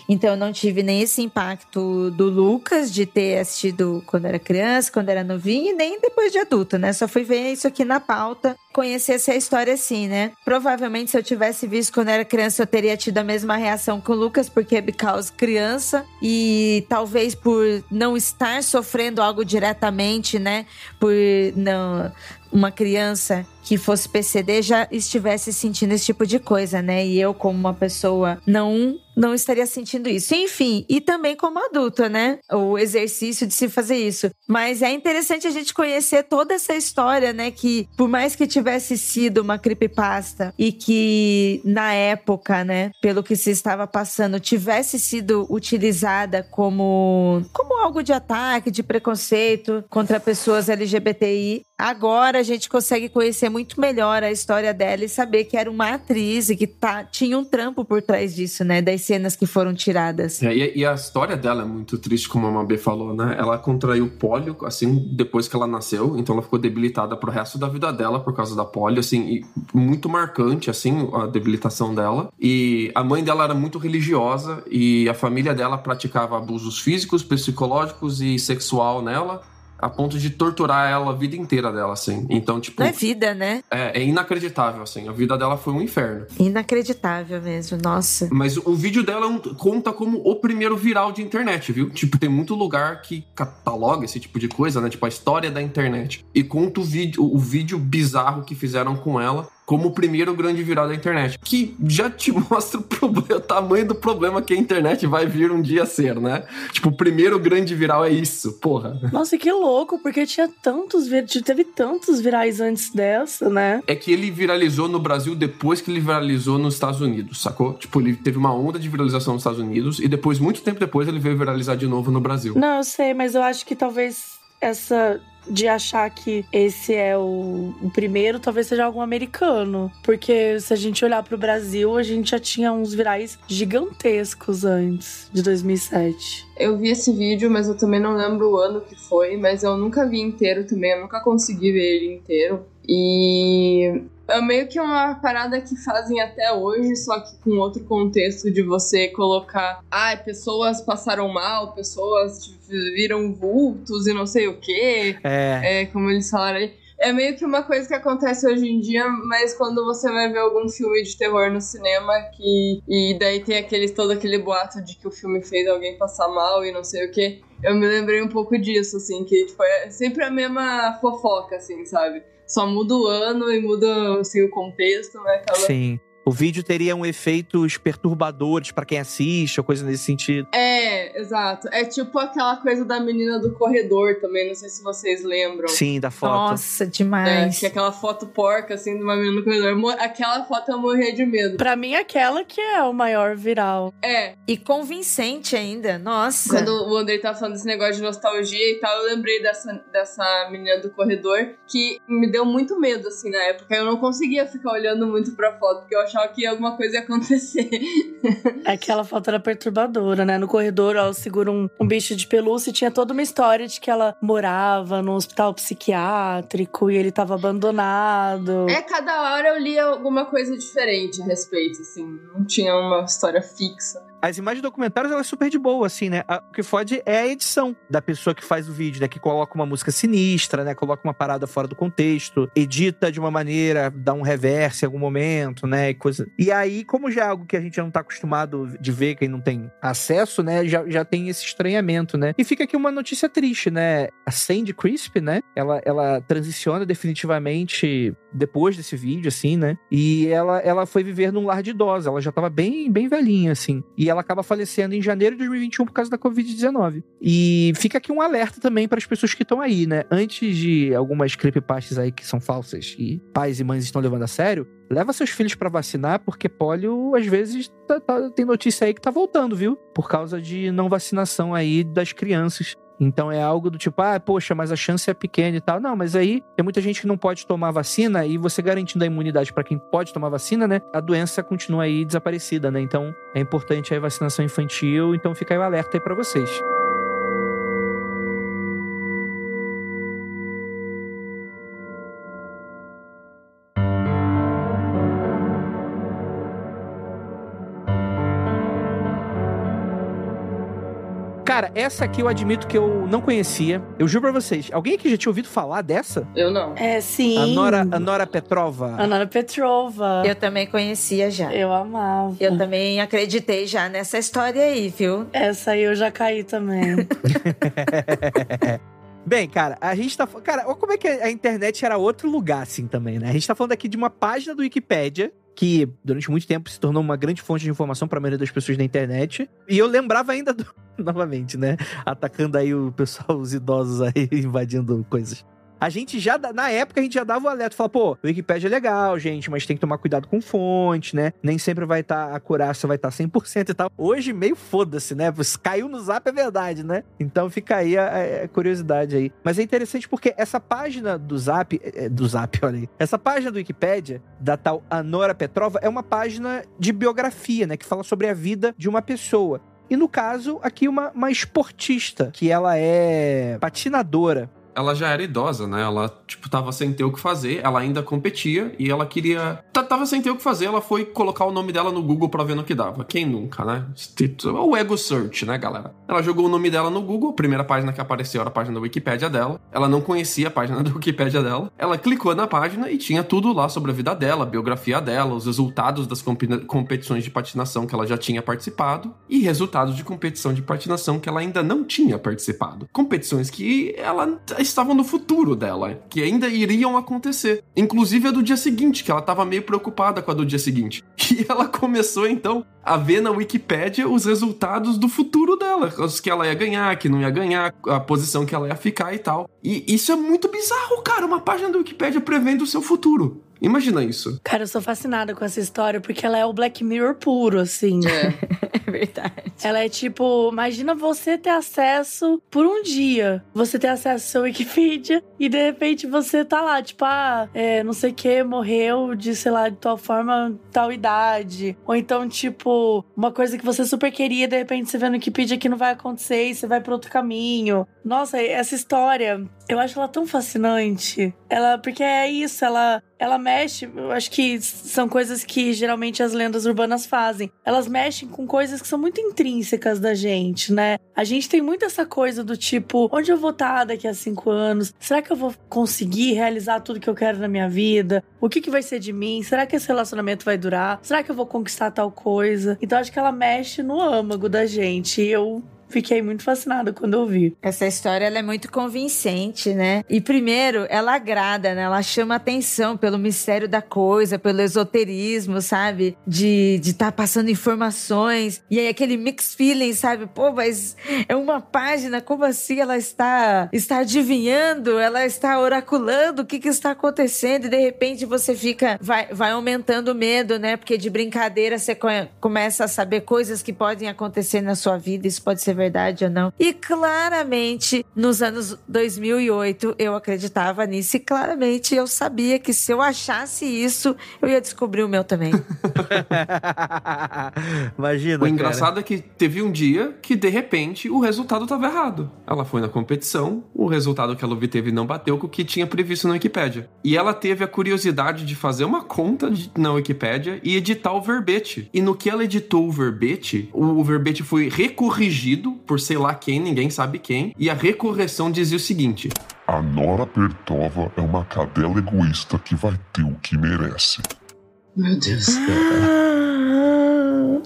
C: Então eu não tive nem esse impacto do Lucas de ter assistido quando era criança, quando era novinho, e nem depois de adulto, né? Só fui ver isso aqui na pauta, conhecesse a história assim, né? Provavelmente se eu tivesse visto quando era criança, eu teria tido a mesma reação com o Lucas, porque é because criança, e talvez por não estar sofrendo algo diretamente, né? Por não uma criança que fosse PCD já estivesse sentindo esse tipo de coisa, né? E eu, como uma pessoa não não estaria sentindo isso. Enfim, e também como adulta, né? O exercício de se fazer isso. Mas é interessante a gente conhecer toda essa história, né? Que por mais que tivesse sido uma creepypasta e que na época, né, pelo que se estava passando, tivesse sido utilizada como, como algo de ataque, de preconceito contra pessoas LGBTI, agora a gente consegue conhecer muito melhor a história dela e saber que era uma atriz e que tá, tinha um trampo por trás disso, né? Das cenas que foram tiradas.
B: É, e, e, a história dela é muito triste, como a Mabê falou, né? Ela contraiu polio, assim, depois que ela nasceu, então ela ficou debilitada pro resto da vida dela por causa da polio, assim, muito marcante, assim, a debilitação dela. E a mãe dela era muito religiosa e a família dela praticava abusos físicos, psicológicos e sexual nela a ponto de torturar ela a vida inteira dela, assim. Então, tipo.
C: Não é vida, né?
B: É, é inacreditável, assim. A vida dela foi um inferno.
C: Inacreditável mesmo, nossa.
B: Mas o vídeo dela é um- conta como o primeiro viral de internet, viu? Tipo, tem muito lugar que cataloga esse tipo de coisa, né? Tipo, a história da internet. E conta o vídeo, o vídeo bizarro que fizeram com ela como o primeiro grande viral da internet. Que já te mostra o, problema, o tamanho do problema que a internet vai vir um dia a ser, né? Tipo, o primeiro grande viral é isso, porra.
D: Nossa, que louco, porque tinha tantos, teve tantos virais antes dessa, né?
B: É que ele viralizou no Brasil depois que ele viralizou nos Estados Unidos, sacou? Tipo, ele teve uma onda de viralização nos Estados Unidos e depois, muito tempo depois, ele veio viralizar de novo no Brasil.
D: Não, eu sei, mas eu acho que talvez essa de achar que esse é o, o primeiro, talvez seja algum americano. Porque se a gente olhar pro Brasil, a gente já tinha uns virais gigantescos antes de 2007.
E: Eu vi esse vídeo, mas eu também não lembro o ano que foi, mas eu nunca vi inteiro também, eu nunca consegui ver ele inteiro. E é meio que uma parada que fazem até hoje, só que com outro contexto de você colocar, ah, pessoas passaram mal, pessoas viram vultos e não sei o quê.
A: É.
E: É, como eles falaram aí. É meio que uma coisa que acontece hoje em dia, mas quando você vai ver algum filme de terror no cinema que e daí tem aquele todo aquele boato de que o filme fez alguém passar mal e não sei o que, eu me lembrei um pouco disso assim, que tipo, é sempre a mesma fofoca assim, sabe? Só muda o ano e muda assim, o contexto, né? Aquela...
A: Sim. O vídeo teria um efeitos perturbadores pra quem assiste, ou coisa nesse sentido.
E: É, exato. É tipo aquela coisa da menina do corredor também, não sei se vocês lembram.
A: Sim, da foto.
C: Nossa,
E: É,
C: demais.
E: que é aquela foto porca, assim, de uma menina no corredor. Aquela foto eu morria de medo.
D: Pra mim, aquela que é o maior viral.
E: É,
C: E convincente ainda, nossa.
E: quando o Andrei tava falando desse negócio de nostalgia e tal, eu lembrei dessa, dessa menina do corredor que me deu muito medo, assim, na época. Eu não conseguia ficar olhando muito pra foto, porque eu achava que alguma coisa ia acontecer.
D: Aquela foto era perturbadora, né? No corredor, ela segura um, um bicho de pelúcia e tinha toda uma história de que ela morava num hospital psiquiátrico e ele tava abandonado.
E: É, cada hora eu lia alguma coisa diferente a respeito, assim. Não tinha uma história fixa.
A: As imagens documentárias, ela é super de boa, assim, né? O que fode é a edição da pessoa que faz o vídeo, né? Que coloca uma música sinistra, né? Coloca uma parada fora do contexto, edita de uma maneira, dá um reverse em algum momento, né? E, coisa... e aí, como já é algo que a gente não tá acostumado de ver, quem não tem acesso, né? Já, já tem esse estranhamento, né? E fica aqui uma notícia triste, né? A Sandy Crisp, né? Ela, ela transiciona definitivamente depois desse vídeo, assim, né? E ela, ela foi viver num lar de idosa. Ela já tava bem, bem velhinha, assim. E ela acaba falecendo em janeiro de 2021 por causa da Covid-19. E fica aqui um alerta também para as pessoas que estão aí, né? Antes de algumas creepypastas aí que são falsas e pais e mães estão levando a sério, leva seus filhos para vacinar, porque pólio, às vezes, tá- tá- tem notícia aí que tá voltando, viu? Por causa de não vacinação aí das crianças. Então é algo do tipo, ah, poxa, mas a chance é pequena e tal. Não, mas aí tem muita gente que não pode tomar vacina e você garantindo a imunidade para quem pode tomar vacina, né? A doença continua aí desaparecida, né? Então é importante a vacinação infantil. Então fica aí o alerta aí para vocês. Cara, essa aqui eu admito que eu não conhecia. Eu juro pra vocês. Alguém aqui já tinha ouvido falar dessa?
E: Eu não.
D: É, sim.
A: A Nora, a Nora Petrova.
D: A Nora Petrova.
C: Eu também conhecia já.
D: Eu amava.
C: Eu também acreditei já nessa história aí, viu?
D: Essa aí eu já caí também.
A: Bem, cara, a gente tá. Cara, olha como é que a internet era outro lugar, assim, também, né? A gente tá falando aqui de uma página do Wikipédia. Que durante muito tempo se tornou uma grande fonte de informação para a maioria das pessoas na internet. E eu lembrava ainda do. Novamente, né? Atacando aí o pessoal, os idosos aí, invadindo coisas. A gente já, na época, a gente já dava o alerta. Falava, pô, Wikipedia é legal, gente, mas tem que tomar cuidado com fonte, né? Nem sempre vai estar, a acurácia vai estar 100% e tal. Hoje, meio foda-se, né? Caiu no zap, é verdade, né? Então fica aí a, a- a curiosidade aí. Mas é interessante porque essa página do zap, é, é, do zap, olha aí. Essa página do Wikipedia, da tal Anora Petrova, é uma página de biografia, né? Que fala sobre a vida de uma pessoa. E no caso, aqui uma, uma esportista, que ela é patinadora.
B: Ela já era idosa, né? Ela, tipo, tava sem ter o que fazer, ela ainda competia e ela queria. Tava sem ter o que fazer, ela foi colocar o nome dela no Google pra ver no que dava. Quem nunca, né? O ego search, né, galera? Ela jogou o nome dela no Google, a primeira página que apareceu era a página da Wikipédia dela. Ela não conhecia a página da Wikipédia dela. Ela clicou na página e tinha tudo lá sobre a vida dela, a biografia dela, os resultados das competições de patinação que ela já tinha participado e resultados de competição de patinação que ela ainda não tinha participado. Competições que ela estavam no futuro dela, que ainda iriam acontecer. Inclusive a do dia seguinte, que ela estava meio preocupada com a do dia seguinte. E ela começou então a ver na Wikipédia os resultados do futuro dela, os que ela ia ganhar, que não ia ganhar, a posição que ela ia ficar e tal. E isso é muito bizarro, cara, uma página da Wikipédia prevendo o seu futuro. Imagina isso.
D: Cara, eu sou fascinada com essa história porque ela é o Black Mirror puro, assim.
C: É, é verdade.
D: Ela é tipo, imagina você ter acesso por um dia. Você ter acesso ao seu Wikipedia e de repente você tá lá, tipo, ah, é, não sei o que, morreu de, sei lá, de tal forma, tal idade. Ou então, tipo, uma coisa que você super queria, de repente você vê no Wikipedia que não vai acontecer e você vai para outro caminho. Nossa, essa história, eu acho ela tão fascinante. Ela, porque é isso, ela ela mexe, eu acho que são coisas que geralmente as lendas urbanas fazem. Elas mexem com coisas que são muito intrínsecas da gente, né? A gente tem muito essa coisa do tipo, onde eu vou estar daqui a cinco anos? Será que eu vou conseguir realizar tudo que eu quero na minha vida? O que, que vai ser de mim? Será que esse relacionamento vai durar? Será que eu vou conquistar tal coisa? Então acho que ela mexe no âmago da gente. E eu fiquei muito fascinada quando eu vi.
C: Essa história ela é muito convincente, né? E primeiro, ela agrada, né? Ela chama atenção pelo mistério da coisa, pelo esoterismo, sabe? De estar de tá passando informações. E aí aquele mix feeling, sabe? Pô, mas é uma página, como assim ela está, está adivinhando? Ela está oraculando o que, que está acontecendo? E de repente você fica, vai, vai aumentando o medo, né? Porque de brincadeira você começa a saber coisas que podem acontecer na sua vida. Isso pode ser verdade ou não. E claramente, nos anos 2008, eu acreditava nisso e claramente eu sabia que se eu achasse isso, eu ia descobrir o meu também.
A: Imagina.
B: O engraçado cara. é que teve um dia que, de repente, o resultado estava errado. Ela foi na competição, o resultado que ela obteve não bateu com o que tinha previsto na Wikipédia. E ela teve a curiosidade de fazer uma conta de, na Wikipédia e editar o verbete. E no que ela editou o verbete, o, o verbete foi recorrigido por sei lá quem, ninguém sabe quem, e a recorreção dizia o seguinte:
F: A Nora Pertova é uma cadela egoísta que vai ter o que merece.
E: Meu Deus.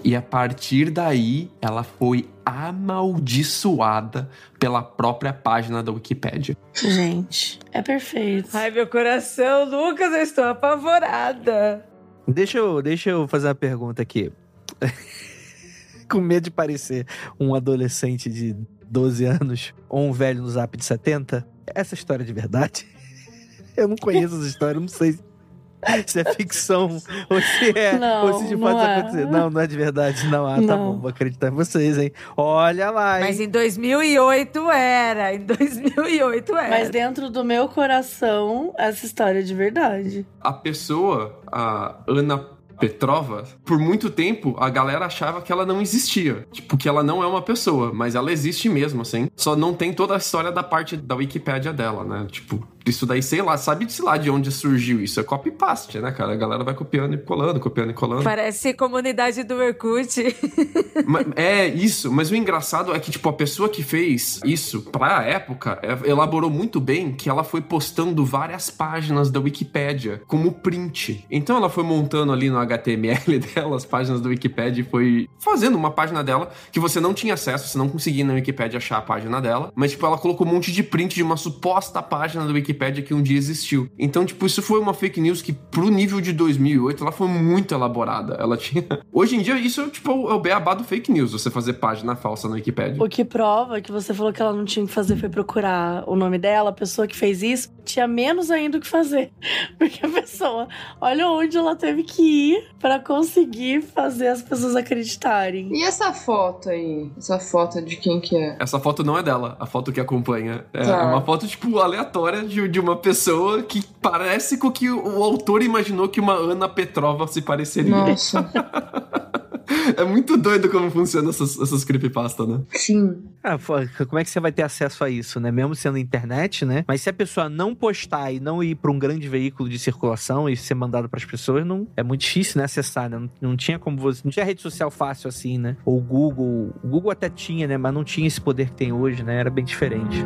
B: E a partir daí, ela foi amaldiçoada pela própria página da Wikipédia.
D: Gente, é perfeito.
C: Ai, meu coração, Lucas, eu estou apavorada.
A: Deixa eu, deixa eu fazer uma pergunta aqui. Com medo de parecer um adolescente de 12 anos ou um velho no zap de 70. Essa história é de verdade? Eu não conheço essa história, não sei se é ficção ou se é. Não, ou se de fato é. acontecer. Não, não é de verdade. Não, ah, tá não. tá bom, vou acreditar em vocês, hein? Olha lá. Hein?
C: Mas em 2008 era. Em 2008 era.
D: Mas dentro do meu coração, essa história é de verdade.
B: A pessoa, a Ana Petrova, por muito tempo a galera achava que ela não existia. Tipo, que ela não é uma pessoa, mas ela existe mesmo, assim. Só não tem toda a história da parte da Wikipédia dela, né? Tipo, isso daí, sei lá, sabe-se lá de onde surgiu isso. É copy-paste, né, cara? A galera vai copiando e colando, copiando e colando.
C: Parece comunidade do Orkut.
B: é, isso. Mas o engraçado é que, tipo, a pessoa que fez isso pra época é, elaborou muito bem que ela foi postando várias páginas da Wikipédia como print. Então ela foi montando ali no HTML dela as páginas da Wikipédia e foi fazendo uma página dela que você não tinha acesso, você não conseguia na Wikipédia achar a página dela. Mas, tipo, ela colocou um monte de print de uma suposta página da Wikipédia Wikipedia que um dia existiu. Então, tipo, isso foi uma fake news que, pro nível de 2008, ela foi muito elaborada. Ela tinha. Hoje em dia, isso é, tipo, é o beabá do fake news, você fazer página falsa na Wikipedia.
D: O que prova que você falou que ela não tinha que fazer foi procurar o nome dela, a pessoa que fez isso, tinha menos ainda o que fazer. Porque a pessoa, olha onde ela teve que ir para conseguir fazer as pessoas acreditarem.
E: E essa foto aí? Essa foto de quem que é?
B: Essa foto não é dela, a foto que acompanha. É tá. uma foto, tipo, aleatória de de uma pessoa que parece com que o autor imaginou que uma Ana Petrova se pareceria.
E: Nossa.
B: é muito doido como funciona essas, essas creepypasta, né?
E: Sim.
A: Ah, como é que você vai ter acesso a isso, né? Mesmo sendo internet, né? Mas se a pessoa não postar e não ir para um grande veículo de circulação e ser mandado para as pessoas, não é muito difícil, né, acessar, né? Não, não tinha como você, não tinha rede social fácil assim, né? Ou o Google, o Google até tinha, né, mas não tinha esse poder que tem hoje, né? Era bem diferente.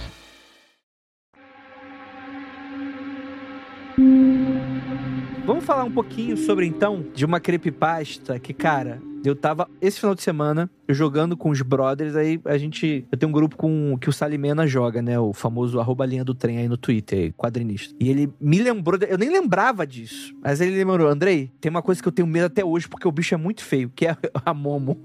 A: Falar um pouquinho sobre então de uma creepypasta que, cara, eu tava esse final de semana jogando com os brothers, aí a gente. Eu tenho um grupo com que o Salimena joga, né? O famoso arroba linha do trem aí no Twitter, quadrinista. E ele me lembrou, eu nem lembrava disso. Mas ele lembrou, Andrei, tem uma coisa que eu tenho medo até hoje, porque o bicho é muito feio, que é a Momo.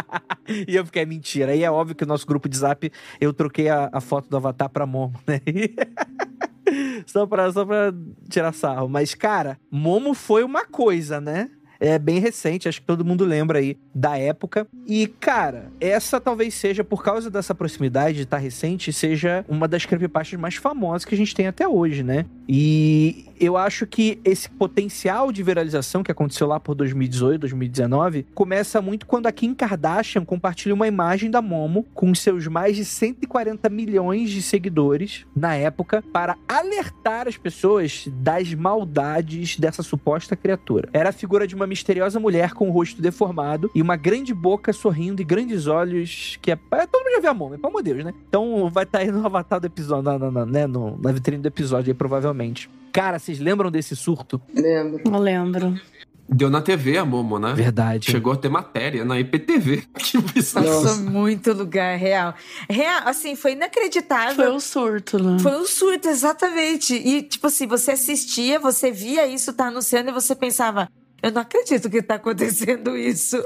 A: e eu fiquei, é mentira. Aí é óbvio que o nosso grupo de zap, eu troquei a, a foto do avatar pra Momo, né? só, pra, só pra tirar sarro. Mas, cara, Momo foi uma coisa, né? É bem recente, acho que todo mundo lembra aí da época. E, cara, essa talvez seja, por causa dessa proximidade de estar recente, seja uma das creepypastas mais famosas que a gente tem até hoje, né? E eu acho que esse potencial de viralização que aconteceu lá por 2018, 2019, começa muito quando a Kim Kardashian compartilha uma imagem da Momo com seus mais de 140 milhões de seguidores na época para alertar as pessoas das maldades dessa suposta criatura. Era a figura de uma misteriosa mulher com o rosto deformado e uma grande boca sorrindo e grandes olhos que é... todo mundo já viu a Momo, pelo amor de Deus, né? Então vai estar aí no avatar do episódio, na, na, na, né? no, na vitrine do episódio aí, provavelmente. Cara, vocês lembram desse surto?
E: Lembro.
D: Não lembro.
B: Deu na TV a Momo, né?
A: Verdade.
B: Chegou a ter matéria na IPTV. Que bizarro.
C: Passou muito lugar real. Real, assim, foi inacreditável.
D: Foi um surto, né?
C: Foi um surto, exatamente. E, tipo assim, você assistia, você via isso tá anunciando e você pensava, eu não acredito que tá acontecendo isso.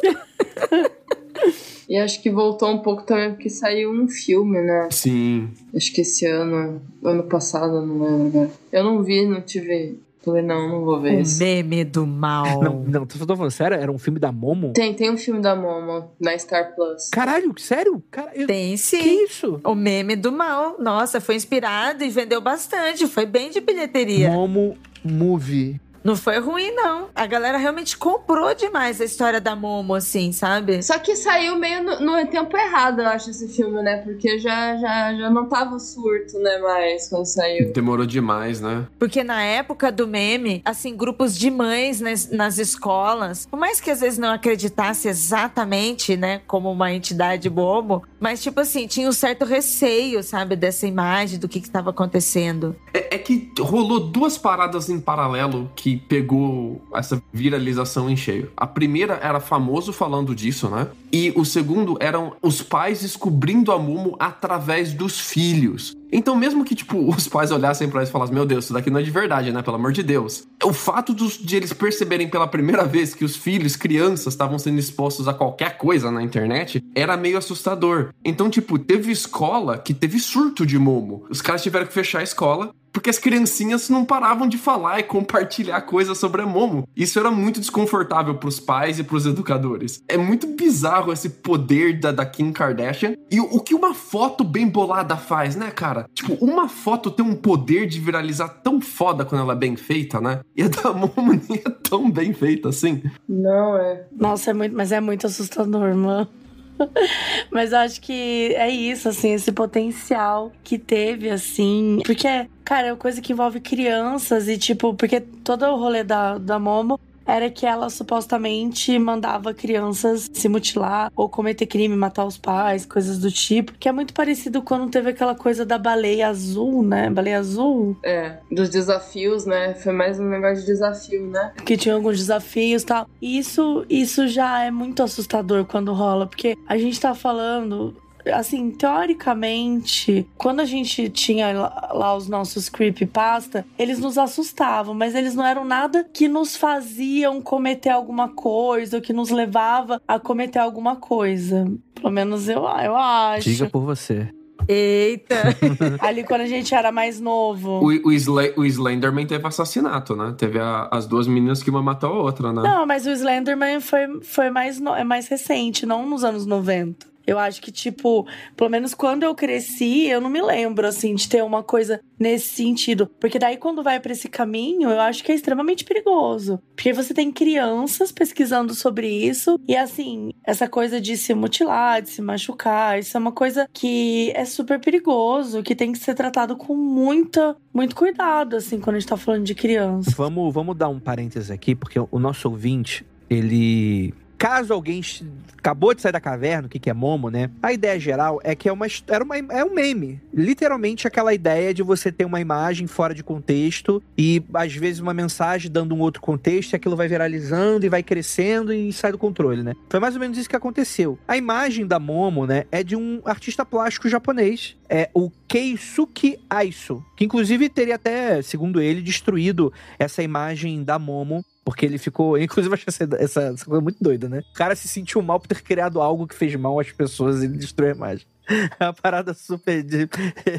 E: E acho que voltou um pouco também porque saiu um filme, né?
B: Sim.
E: Acho que esse ano, ano passado, não lembro agora. Eu não vi, não tive. Falei, não, não vou ver
C: o
E: esse.
C: meme do mal.
A: Não, não, tô falando sério? Era um filme da Momo?
E: Tem, tem um filme da Momo na Star Plus.
A: Caralho, sério? Cara, eu...
C: Tem sim.
A: Que isso?
C: O meme do mal. Nossa, foi inspirado e vendeu bastante. Foi bem de bilheteria.
A: Momo Movie.
C: Não foi ruim, não. A galera realmente comprou demais a história da Momo, assim, sabe?
E: Só que saiu meio no, no tempo errado, eu acho, esse filme, né? Porque já, já, já não tava surto, né, mais quando saiu.
B: Demorou demais, né?
C: Porque na época do meme, assim, grupos de mães nas, nas escolas, por mais que às vezes não acreditasse exatamente, né, como uma entidade bobo, mas, tipo assim, tinha um certo receio, sabe, dessa imagem, do que que tava acontecendo.
B: É, é que rolou duas paradas em paralelo que pegou essa viralização em cheio. A primeira era famoso falando disso, né? E o segundo eram os pais descobrindo a Mumu através dos filhos. Então, mesmo que, tipo, os pais olhassem pra eles e falassem, meu Deus, isso daqui não é de verdade, né? Pelo amor de Deus. O fato dos, de eles perceberem pela primeira vez que os filhos, crianças, estavam sendo expostos a qualquer coisa na internet, era meio assustador. Então, tipo, teve escola que teve surto de Momo. Os caras tiveram que fechar a escola porque as criancinhas não paravam de falar e compartilhar coisas sobre a Momo. Isso era muito desconfortável pros pais e pros educadores. É muito bizarro esse poder da, da Kim Kardashian e o, o que uma foto bem bolada faz, né, cara? Tipo, uma foto tem um poder de viralizar tão foda quando ela é bem feita, né? E a da Momo nem é tão bem feita assim.
E: Não, é.
D: Nossa, é muito, mas é muito assustador, mano. Mas eu acho que é isso, assim, esse potencial que teve, assim. Porque, cara, é uma coisa que envolve crianças e, tipo, porque todo o rolê da, da Momo era que ela supostamente mandava crianças se mutilar ou cometer crime, matar os pais, coisas do tipo. Que é muito parecido quando teve aquela coisa da baleia azul, né? Baleia azul.
E: É, dos desafios, né? Foi mais um negócio de desafio, né?
D: Que tinha alguns desafios e tal. E isso, isso já é muito assustador quando rola, porque a gente tá falando assim, teoricamente, quando a gente tinha lá, os nossos creepypasta, eles nos assustavam, mas eles não eram nada que nos faziam cometer alguma coisa, ou que nos levava a cometer alguma coisa. Pelo menos eu, eu acho.
A: Diga por você.
C: Eita!
D: Ali quando a gente era mais novo.
B: O, o, o Slenderman teve assassinato, né? Teve a- as duas meninas que uma matou a outra, né?
D: Não, mas o Slenderman foi, foi mais, no- é mais recente, não nos anos 90. Eu acho que, tipo, pelo menos quando eu cresci, eu não me lembro, assim, de ter uma coisa nesse sentido. Porque daí, quando vai pra esse caminho, eu acho que é extremamente perigoso. Porque você tem crianças pesquisando sobre isso, e assim, essa coisa de se mutilar, de se machucar, isso é uma coisa que é super perigoso, que tem que ser tratado com muita, muito cuidado, assim, quando a gente tá falando de criança.
A: Vamos, vamos dar um parênteses aqui, porque o nosso ouvinte, ele. Caso alguém acabou de sair da caverna, o que, que é Momo, né? A ideia geral é que é uma, era uma, é um meme. Literalmente aquela ideia de você ter uma imagem fora de contexto e às vezes uma mensagem dando um outro contexto e aquilo vai viralizando e vai crescendo e sai do controle, né? Foi mais ou menos isso que aconteceu. A imagem da Momo, né, é de um artista plástico japonês, é o Keisuke Aiso, que inclusive teria até, segundo ele, destruído essa imagem da Momo porque ele ficou. Inclusive, eu achei essa, essa, essa coisa muito doida, né? O cara se sentiu mal por ter criado algo que fez mal às pessoas e ele destruiu a imagem. É uma parada super. De,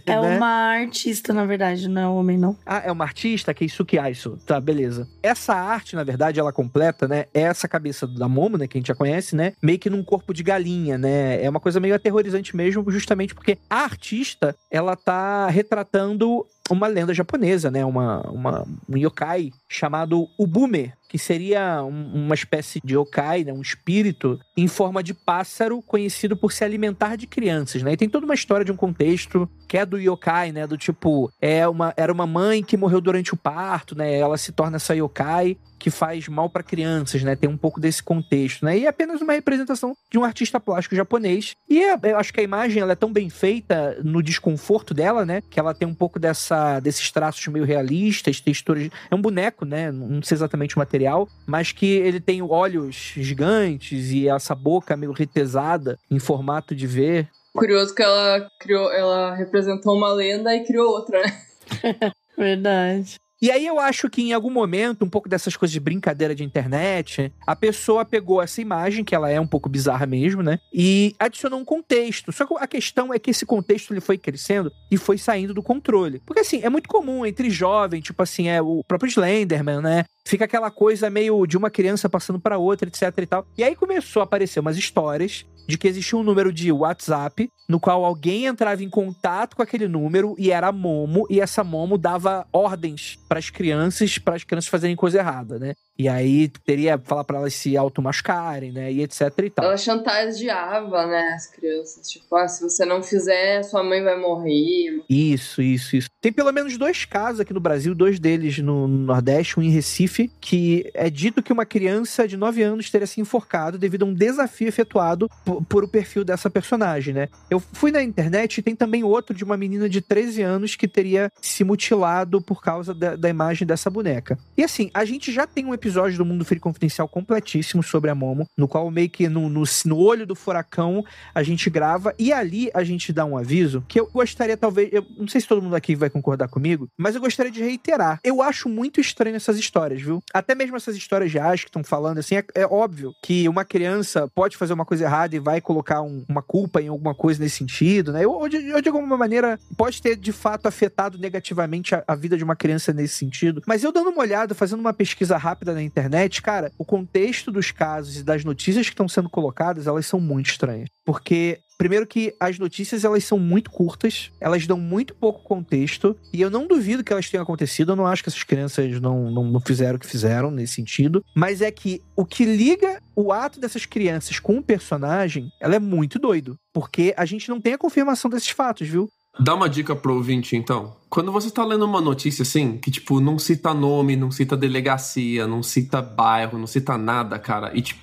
D: É
A: né?
D: uma artista, na verdade, não é um homem, não.
A: Ah, é uma artista, Keisuke Aiso. Tá, beleza. Essa arte, na verdade, ela completa, né? É essa cabeça da Momo, né? Que a gente já conhece, né? Meio que num corpo de galinha, né? É uma coisa meio aterrorizante mesmo, justamente porque a artista, ela tá retratando uma lenda japonesa, né? Uma, uma, um yokai chamado Ubume, que seria um- uma espécie de yokai, né? um espírito em forma de pássaro conhecido por se alimentar de crianças, né? E tem toda uma história de um contexto que é do yokai, né? Do tipo, é uma, era uma mãe que morreu durante o parto, né? Ela se torna essa yokai que faz mal para crianças, né? Tem um pouco desse contexto, né? E é apenas uma representação de um artista plástico japonês. E é- eu acho que a imagem ela é tão bem feita no desconforto dela, né? Que ela tem um pouco dessa desses traços meio realistas, texturas. É um boneco, né? Não sei exatamente o material, mas que ele tem olhos gigantes e essa boca meio retesada em formato de V.
E: Curioso que ela criou, ela representou uma lenda e criou outra, né?
D: Verdade.
A: E aí eu acho que em algum momento, um pouco dessas coisas de brincadeira de internet, a pessoa pegou essa imagem, que ela é um pouco bizarra mesmo, né? E adicionou um contexto. Só que a questão é que esse contexto ele foi crescendo e foi saindo do controle. Porque assim, é muito comum entre jovens, tipo assim, é o próprio Slenderman, né? Fica aquela coisa meio de uma criança passando para outra, etc e tal. E aí começou a aparecer umas histórias de que existia um número de WhatsApp no qual alguém entrava em contato com aquele número e era Momo e essa Momo dava ordens para as crianças, para as crianças fazerem coisa errada, né? E aí teria falar para elas se automascarem, né? E etc e tal.
E: Ela chantageava, né, as crianças. Tipo, ah, se você não fizer, sua mãe vai morrer.
A: Isso, isso, isso. Tem pelo menos dois casos aqui no Brasil, dois deles no Nordeste, um em Recife, que é dito que uma criança de 9 anos teria se enforcado devido a um desafio efetuado por, por o perfil dessa personagem, né? Eu fui na internet e tem também outro de uma menina de 13 anos que teria se mutilado por causa da, da imagem dessa boneca. E assim, a gente já tem um episódio do Mundo Free Confidencial completíssimo sobre a Momo, no qual meio que no, no, no olho do furacão a gente grava e ali a gente dá um aviso que eu gostaria talvez, eu não sei se todo mundo aqui vai concordar comigo, mas eu gostaria de reiterar. Eu acho muito estranho essas histórias, viu? Até mesmo essas histórias reais que estão falando assim, é, é óbvio que uma criança pode fazer uma coisa errada e vai colocar um- uma culpa em alguma coisa nesse sentido, né? Ou, ou de, ou de alguma maneira pode ter de fato afetado negativamente a, a vida de uma criança nesse sentido. Mas eu dando uma olhada, fazendo uma pesquisa rápida na internet, cara, o contexto dos casos e das notícias que estão sendo colocadas, elas são muito estranhas. Porque Primeiro que as notícias elas são muito curtas, elas dão muito pouco contexto, e eu não duvido que elas tenham acontecido, eu não acho que essas crianças não, não, não fizeram o que fizeram nesse sentido, mas é que o que liga o ato dessas crianças com o personagem, ela é muito doido, porque a gente não tem a confirmação desses fatos, viu?
B: Dá uma dica pro ouvinte, então. Quando você tá lendo uma notícia assim, que tipo, não cita nome, não cita delegacia, não cita bairro, não cita nada, cara, e tipo,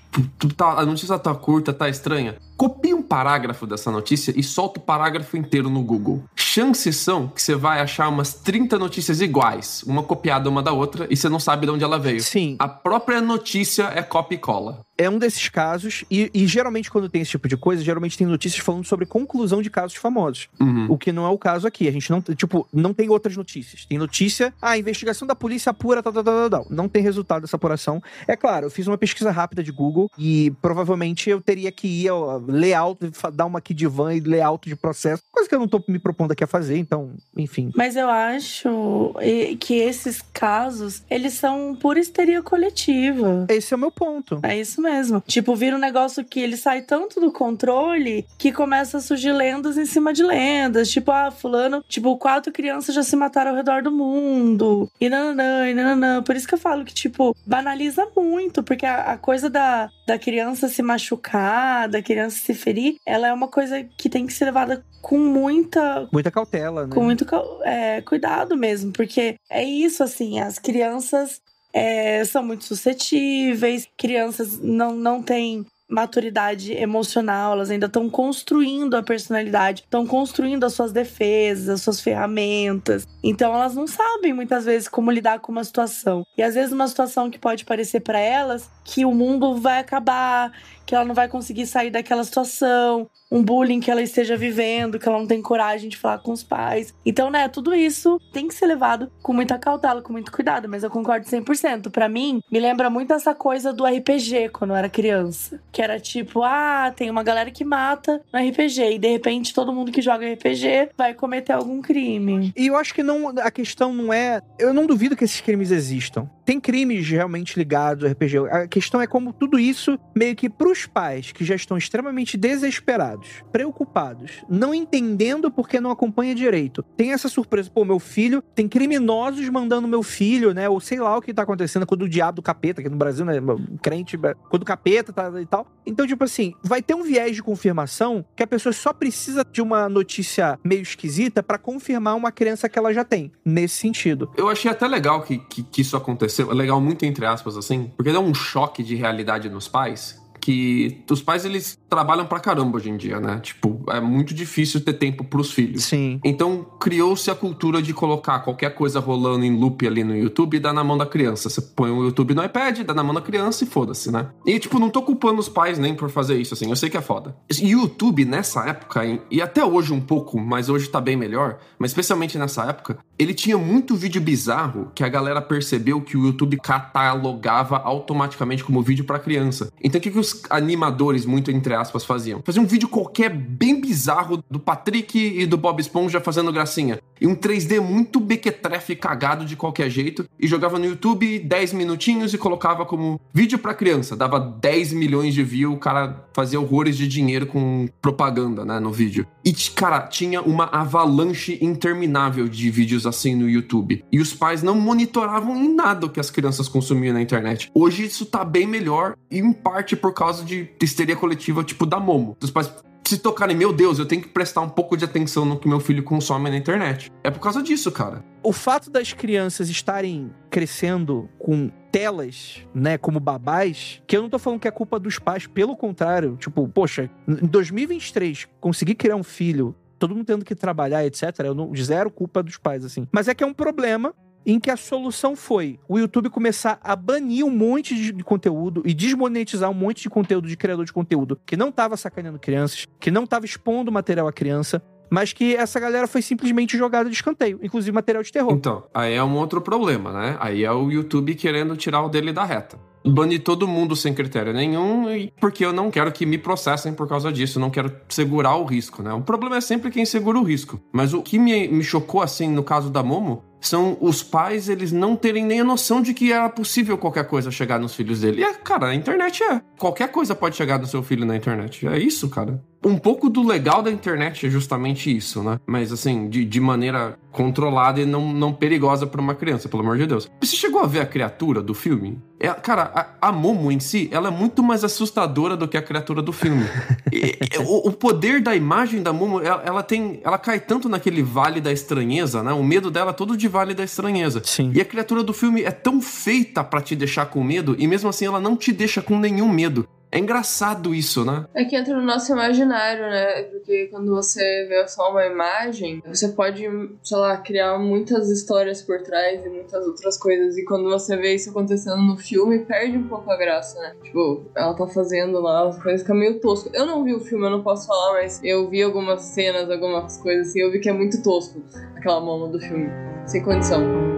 B: tá, a notícia tá curta, tá estranha, copia um parágrafo dessa notícia e solta o parágrafo inteiro no Google. Chances são que você vai achar umas 30 notícias iguais, uma copiada uma da outra, e você não sabe de onde ela veio.
A: Sim.
B: A própria notícia é copia e cola.
A: É um desses casos, e, e geralmente quando tem esse tipo de coisa, geralmente tem notícias falando sobre conclusão de casos famosos.
B: Uhum.
A: O que não é o caso aqui. A gente não, tipo, não tem outras notícias. Tem notícia, ah, a investigação da polícia apura, tal, tal, tal, tal. Não tem resultado dessa apuração. É claro, eu fiz uma pesquisa rápida de Google e provavelmente eu teria que ir ao layout, dar uma aqui de van e layout de processo. Coisa que eu não tô me propondo aqui a fazer, então, enfim.
D: Mas eu acho que esses casos, eles são pura histeria coletiva.
A: Esse é o meu ponto.
D: É isso mesmo. Tipo, vira um negócio que ele sai tanto do controle que começa a surgir lendas em cima de lendas. Tipo, ah, fulano, tipo, quatro crianças já se mataram ao redor do mundo. E nananã, e nananã. Por isso que eu falo que, tipo, banaliza muito, porque a, a coisa da, da criança se machucar, da criança se ferir, ela é uma coisa que tem que ser levada com muita
A: Muita cautela, né?
D: com muito é, cuidado mesmo, porque é isso, assim, as crianças é, são muito suscetíveis, crianças não, não têm maturidade emocional, elas ainda estão construindo a personalidade, estão construindo as suas defesas, as suas ferramentas. Então elas não sabem muitas vezes como lidar com uma situação. E às vezes uma situação que pode parecer para elas que o mundo vai acabar, que ela não vai conseguir sair daquela situação, um bullying que ela esteja vivendo, que ela não tem coragem de falar com os pais. Então, né, tudo isso tem que ser levado com muita cautela, com muito cuidado, mas eu concordo 100%. Pra mim, me lembra muito essa coisa do RPG quando eu era criança, que era tipo, ah, tem uma galera que mata no RPG e de repente todo mundo que joga RPG vai cometer algum crime.
A: E eu acho que não, a questão não é. Eu não duvido que esses crimes existam. Tem crimes realmente ligados ao RPG. A questão é como tudo isso, meio que pros pais que já estão extremamente desesperados, preocupados, não entendendo porque não acompanha direito. Tem essa surpresa, pô, meu filho, tem criminosos mandando meu filho, né? Ou sei lá o que tá acontecendo quando o diabo do capeta, aqui no Brasil, né? Crente, quando o capeta tá e tal. Então, tipo assim, vai ter um viés de confirmação que a pessoa só precisa de uma notícia meio esquisita pra confirmar uma crença que ela já tem, nesse sentido.
B: Eu achei até legal que, que, que isso aconteceu. Legal, muito entre aspas, assim, porque dá um choque de realidade nos pais. Que os pais, eles trabalham pra caramba hoje em dia, né? Tipo, é muito difícil ter tempo pros filhos.
A: Sim.
B: Então, criou-se a cultura de colocar qualquer coisa rolando em loop ali no YouTube e dar na mão da criança. Você põe o YouTube no iPad, dá na mão da criança e foda-se, né? E, tipo, não tô culpando os pais nem por fazer isso, assim. Eu sei que é foda. E YouTube, nessa época, e até hoje um pouco, mas hoje tá bem melhor, mas especialmente nessa época, ele tinha muito vídeo bizarro que a galera percebeu que o YouTube catalogava automaticamente como vídeo pra criança. Então, o que, que os animadores, muito entre aspas, faziam? Faziam um vídeo qualquer bem bizarro do Patrick e do Bob Esponja fazendo gracinha. E um 3D muito bequetrefe cagado de qualquer jeito. E jogava no YouTube 10 minutinhos e colocava como vídeo pra criança. Dava 10 milhões de views, o cara fazia horrores de dinheiro com propaganda, né, no vídeo. E, cara, tinha uma avalanche interminável de vídeos assim no YouTube. E os pais não monitoravam em nada o que as crianças consumiam na internet. Hoje isso tá bem melhor, e em parte por causa de histeria coletiva, tipo da Momo. Os pais se tocarem, meu Deus, eu tenho que prestar um pouco de atenção no que meu filho consome na internet. É por causa disso, cara.
A: O fato das crianças estarem crescendo com telas, né, como babás, que eu não tô falando que é culpa dos pais, pelo contrário, tipo, poxa, em 2023, conseguir criar um filho, todo mundo tendo que trabalhar, etc, eu não zero culpa dos pais assim. Mas é que é um problema em que a solução foi o YouTube começar a banir um monte de conteúdo e desmonetizar um monte de conteúdo de criador de conteúdo que não tava sacaneando crianças, que não tava expondo material à criança, mas que essa galera foi simplesmente jogada de escanteio, inclusive material de terror.
B: Então, aí é um outro problema, né? Aí é o YouTube querendo tirar o dele da reta. Banir todo mundo sem critério nenhum, porque eu não quero que me processem por causa disso, não quero segurar o risco, né? O problema é sempre quem segura o risco. Mas o que me, me chocou, assim, no caso da Momo, são os pais eles não terem nem a noção de que era possível qualquer coisa chegar nos filhos dele. E, é, cara, a internet é. Qualquer coisa pode chegar no seu filho na internet. É isso, cara. Um pouco do legal da internet é justamente isso, né? Mas assim, de, de maneira controlada e não, não perigosa para uma criança, pelo amor de Deus. Você chegou a ver a criatura do filme? É, cara, a, a Momo em si, ela é muito mais assustadora do que a criatura do filme. e, o, o, poder da imagem da Momo, ela, ela, tem. Ela cai tanto naquele vale da estranheza, né? O medo dela é todo de vale da estranheza.
A: Sim.
B: E a criatura do filme é tão feita para te deixar com medo, e mesmo assim ela não te deixa com nenhum medo. É engraçado isso, né?
E: É que entra no nosso imaginário, né? Porque quando você vê só uma imagem, você pode, sei lá, criar muitas histórias por trás e muitas outras coisas. E quando você vê isso acontecendo no filme, perde um pouco a graça, né? Tipo, ela tá fazendo lá, as coisas ficam meio tosco. Eu não vi o filme, eu não posso falar, mas eu vi algumas cenas, algumas coisas assim, eu vi que é muito tosco aquela mama do filme. Sem condição.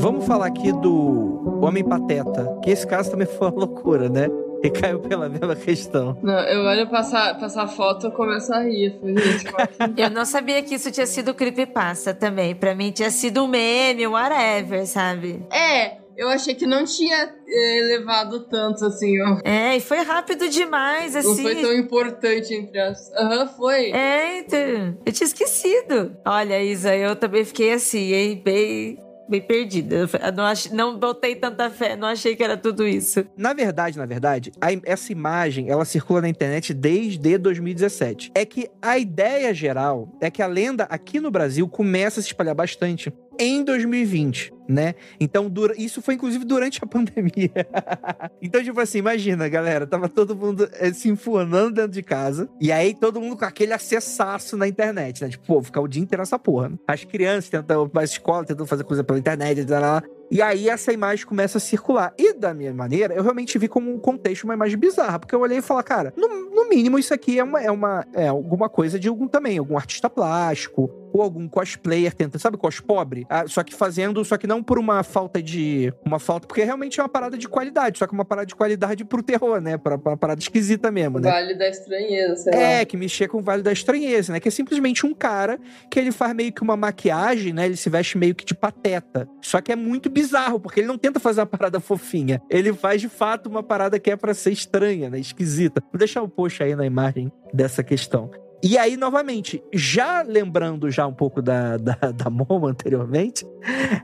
A: Vamos falar aqui do Homem Pateta, que esse caso também foi uma loucura, né? E caiu pela mesma questão.
E: Não, eu olho passar, passar foto e começo a rir. Gente,
C: eu não sabia que isso tinha sido creepypasta também. Pra mim tinha sido um meme, whatever, sabe?
E: É, eu achei que não tinha é, levado tanto assim, ó.
C: É, e foi rápido demais, assim.
E: Não foi tão importante entre as. Aham, uhum, foi.
C: É, então. Eu tinha esquecido. Olha, Isa, eu também fiquei assim, hein? Bem bem perdida. Eu não, ach... não botei tanta fé, não achei que era tudo isso.
A: Na verdade, na verdade, a... essa imagem, ela circula na internet desde 2017. É que a ideia geral é que a lenda aqui no Brasil começa a se espalhar bastante em 2020, né? Então, dura... isso foi inclusive durante a pandemia. então, tipo assim, imagina, galera, tava todo mundo é, se enfornando dentro de casa, e aí todo mundo com aquele acessaço na internet, né? Tipo, pô, ficar o dia inteiro nessa porra. Né? As crianças tentando, a escola tentando fazer coisa pela internet, lá, e aí essa imagem começa a circular. E da minha maneira, eu realmente vi como um contexto uma imagem bizarra, porque eu olhei e falei, cara, no, no mínimo isso aqui é uma, é uma é alguma coisa de algum também, algum artista plástico, ou algum cosplayer tentando, sabe, cos pobre? Ah, só que fazendo, só que não por uma falta de. Uma falta, porque realmente é uma parada de qualidade, só que uma parada de qualidade pro terror, né? Pra, pra uma parada esquisita mesmo, né?
E: Vale da estranheza, sei
A: é,
E: lá.
A: que mexer com o Vale da Estranheza, né? Que é simplesmente um cara que ele faz meio que uma maquiagem, né? Ele se veste meio que de pateta. Só que é muito bizarro, porque ele não tenta fazer uma parada fofinha. Ele faz de fato uma parada que é para ser estranha, né? Esquisita. Vou deixar o post aí na imagem dessa questão. E aí, novamente, já lembrando já um pouco da, da, da Momo anteriormente,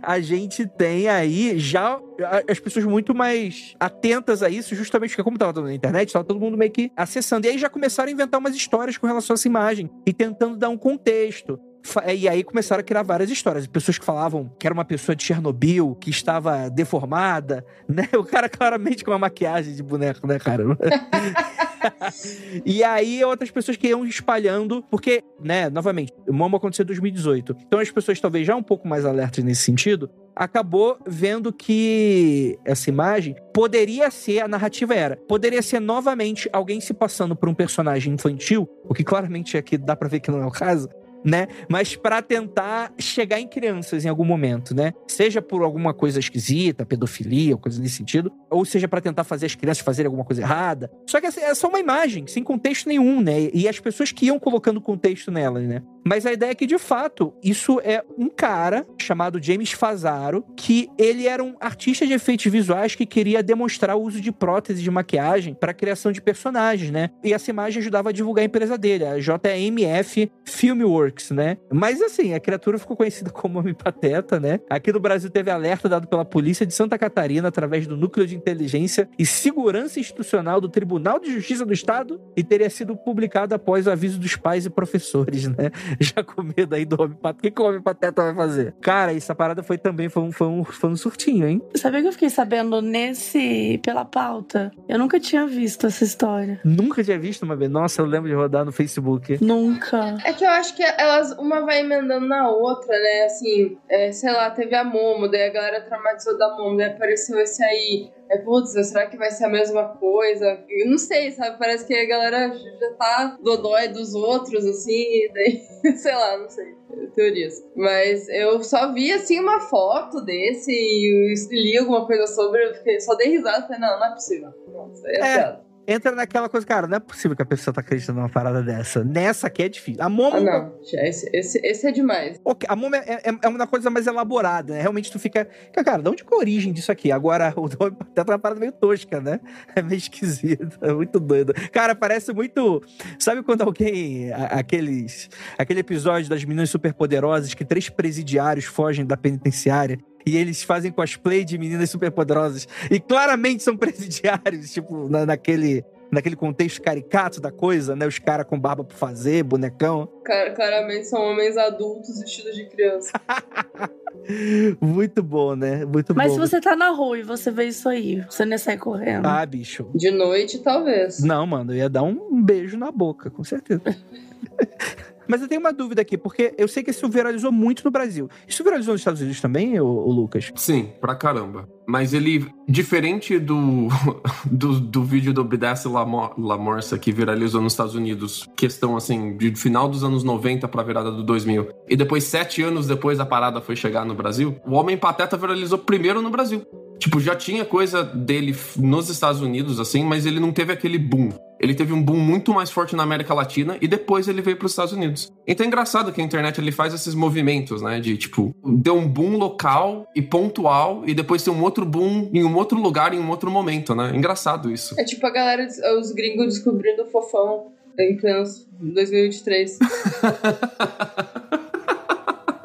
A: a gente tem aí já as pessoas muito mais atentas a isso, justamente porque como tava na internet, tava todo mundo meio que acessando. E aí já começaram a inventar umas histórias com relação a essa imagem e tentando dar um contexto. E aí começaram a criar várias histórias. Pessoas que falavam que era uma pessoa de Chernobyl, que estava deformada, né? O cara claramente com uma maquiagem de boneco, né, cara? e aí outras pessoas que iam espalhando, porque, né, novamente, o Momo aconteceu em 2018. Então as pessoas talvez já um pouco mais alertas nesse sentido, acabou vendo que essa imagem poderia ser, a narrativa era, poderia ser novamente alguém se passando por um personagem infantil, o que claramente aqui dá pra ver que não é o caso, né? Mas para tentar chegar em crianças em algum momento, né? Seja por alguma coisa esquisita, pedofilia, coisa nesse sentido, ou seja para tentar fazer as crianças fazerem alguma coisa errada. Só que é só uma imagem, sem contexto nenhum, né? E as pessoas que iam colocando contexto nela, né? Mas a ideia é que, de fato, isso é um cara chamado James Fazaro, que ele era um artista de efeitos visuais que queria demonstrar o uso de próteses de maquiagem para criação de personagens, né? E essa imagem ajudava a divulgar a empresa dele, a JMF Filmworks Né? Mas assim, a criatura ficou conhecida como Homem Pateta, né? Aqui no Brasil teve alerta dado pela polícia de Santa Catarina através do Núcleo de Inteligência e Segurança Institucional do Tribunal de Justiça do Estado e teria sido publicado após o aviso dos pais e professores, né? Já com medo aí do Homem Pateta. O que, que o Homem Pateta vai fazer? Cara, essa parada foi também foi um, foi um, foi um surtinho, hein?
D: Sabia que eu fiquei sabendo nesse. pela pauta? Eu nunca tinha visto essa história.
A: Nunca tinha visto uma vez. Nossa, eu lembro de rodar no Facebook.
D: Nunca.
E: É que eu acho que elas, uma vai emendando na outra, né? Assim, é, sei lá, teve a Momo, daí a galera traumatizou da Momo, daí apareceu esse aí. É, putz, será que vai ser a mesma coisa? Eu não sei, sabe? Parece que a galera já tá dodói dos outros, assim, daí, sei lá, não sei. Teorias. Mas eu só vi, assim, uma foto desse e li alguma coisa sobre, eu fiquei, só dei risada falei, não, não é possível. Nossa, é,
A: É.
E: piada.
A: Entra naquela coisa, cara, não é possível que a pessoa tá acreditando numa parada dessa. Nessa aqui é difícil. A Momo.
E: Ah, não. Esse, esse, esse é demais.
A: Ok, a Momo é, é, é uma coisa mais elaborada, né? Realmente tu fica. Cara, de onde que é a origem disso aqui? Agora, o nome Pateta é uma parada meio tosca, né? É meio esquisito, é muito doido. Cara, parece muito. Sabe quando alguém. a- Aqueles. Aquele episódio das meninas superpoderosas que três presidiários fogem da penitenciária. E eles fazem cosplay de meninas superpoderosas. E claramente são presidiários, tipo, na- naquele. Naquele contexto caricato da coisa, né? Os caras com barba por fazer, bonecão.
E: Cara, claramente são homens adultos vestidos de criança.
A: Muito bom, né? Muito
D: Mas
A: bom.
D: se você tá na rua e você vê isso aí, você nem sai correndo.
A: Ah, bicho.
E: De noite, talvez.
A: Não, mano, eu ia dar um beijo na boca, com certeza. Mas eu tenho uma dúvida aqui, porque eu sei que isso viralizou muito no Brasil. Isso viralizou nos Estados Unidos também, ô Lucas?
B: Sim, pra caramba. Mas ele, diferente do, do, do vídeo do Obedece La, Mo- La Morsa que viralizou nos Estados Unidos, questão assim, de final dos anos 90 pra virada do 2000, e depois, sete anos depois, a parada foi chegar no Brasil, o Homem Pateta viralizou primeiro no Brasil. Tipo, já tinha coisa dele nos Estados Unidos, assim, mas ele não teve aquele boom. Ele teve um boom muito mais forte na América Latina e depois ele veio para os Estados Unidos. Então é engraçado que a internet ele faz esses movimentos, né? De tipo, deu um boom local e pontual e depois tem um outro boom em um outro lugar em um outro momento, né? Engraçado isso.
E: É tipo a galera, os gringos descobrindo o fofão em plenos 2023.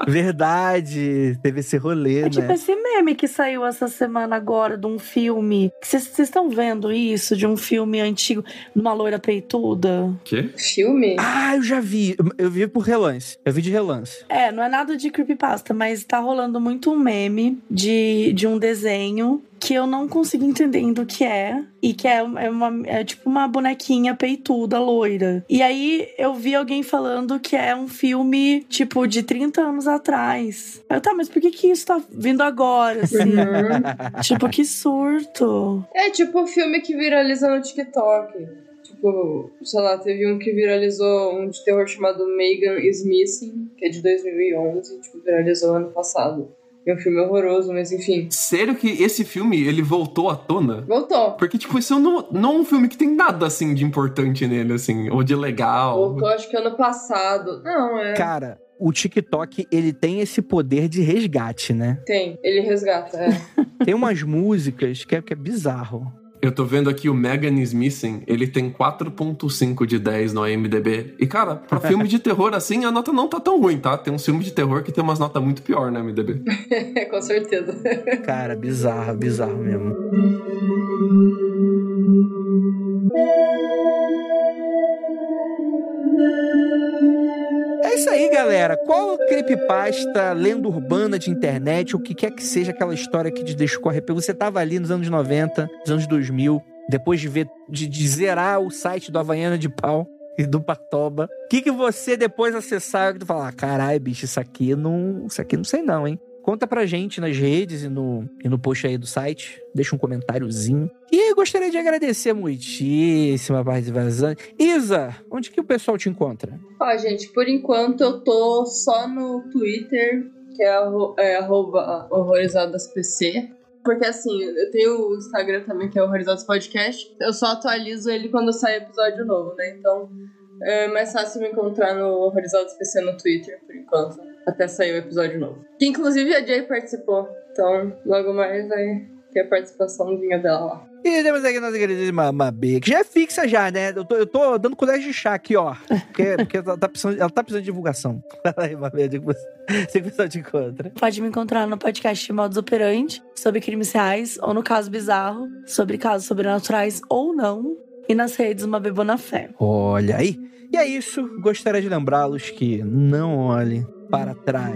A: Verdade, teve esse rolê,
D: É tipo
A: né?
D: esse meme que saiu essa semana agora de um filme. Vocês estão vendo isso? De um filme antigo, de uma loira peituda?
B: Quê?
E: Filme?
A: Ah, eu já vi. Eu vi por relance. Eu vi de relance.
D: É, não é nada de creepypasta, mas tá rolando muito um meme de, de um desenho que eu não consigo entender do que é. E que é, é, uma, é tipo uma bonequinha peituda, loira. E aí eu vi alguém falando que é um filme, tipo, de 30 anos atrás. Eu, tá, mas por que que isso tá vindo agora, assim? tipo, que surto.
E: É tipo o filme que viraliza no TikTok. Tipo, sei lá, teve um que viralizou, um de terror chamado Megan is Missing, que é de 2011, tipo, viralizou ano passado. É um filme horroroso, mas enfim.
B: Sério que esse filme ele voltou à tona?
E: Voltou.
B: Porque, tipo, isso não, não é um filme que tem nada assim de importante nele, assim, ou de legal.
E: Voltou acho que ano passado. Não, é.
A: Cara, o TikTok, ele tem esse poder de resgate, né?
E: Tem, ele resgata, é.
A: Tem umas músicas que é, que é bizarro.
B: Eu tô vendo aqui o Megan is Missing, ele tem 4.5 de 10 no IMDB. E, cara, pra filme de terror assim, a nota não tá tão ruim, tá? Tem um filme de terror que tem umas notas muito pior no IMDB.
E: Com certeza.
A: Cara, bizarro, bizarro mesmo. Galera. Qual creepypasta, lenda urbana de internet, o que quer que seja aquela história que te deixou arrepio? Você tava ali nos anos 90, nos anos 2000, depois de ver, de, de zerar o site do Havaiana de Pau e do Patoba. O que que você depois acessar e falar, ah, caralho, bicho, isso aqui não, isso aqui não sei não, hein? Conta pra gente nas redes e no, e no post aí do site. Deixa um comentáriozinho. E gostaria de agradecer muitíssimo a participação. Isa, onde que o pessoal te encontra?
E: Ó, gente, por enquanto eu tô só no Twitter, que é, é arroba. Porque assim, eu tenho o Instagram também, que é Horrorizados Podcast. Eu só atualizo ele quando sai episódio novo, né? Então é mais fácil me encontrar no Horrorizados PC no Twitter, por enquanto. Até sair o episódio novo. Que inclusive a Jay participou. Então, logo mais vai ter a participaçãozinha dela lá.
A: E temos aqui a nossa queridíssima Mabê, que já é fixa já, né? Eu tô, eu tô dando colher de chá aqui, ó. Porque, porque ela, tá precisando, ela tá precisando de divulgação. Fala aí, Mabê, onde que você, pessoal te encontra.
D: Pode me encontrar no podcast Modus Operandi, sobre crimes reais, ou no caso bizarro, sobre casos sobrenaturais ou não, e nas redes Uma Bebona Fé.
A: Olha aí. E é isso. Gostaria de lembrá-los que não olhem para trás.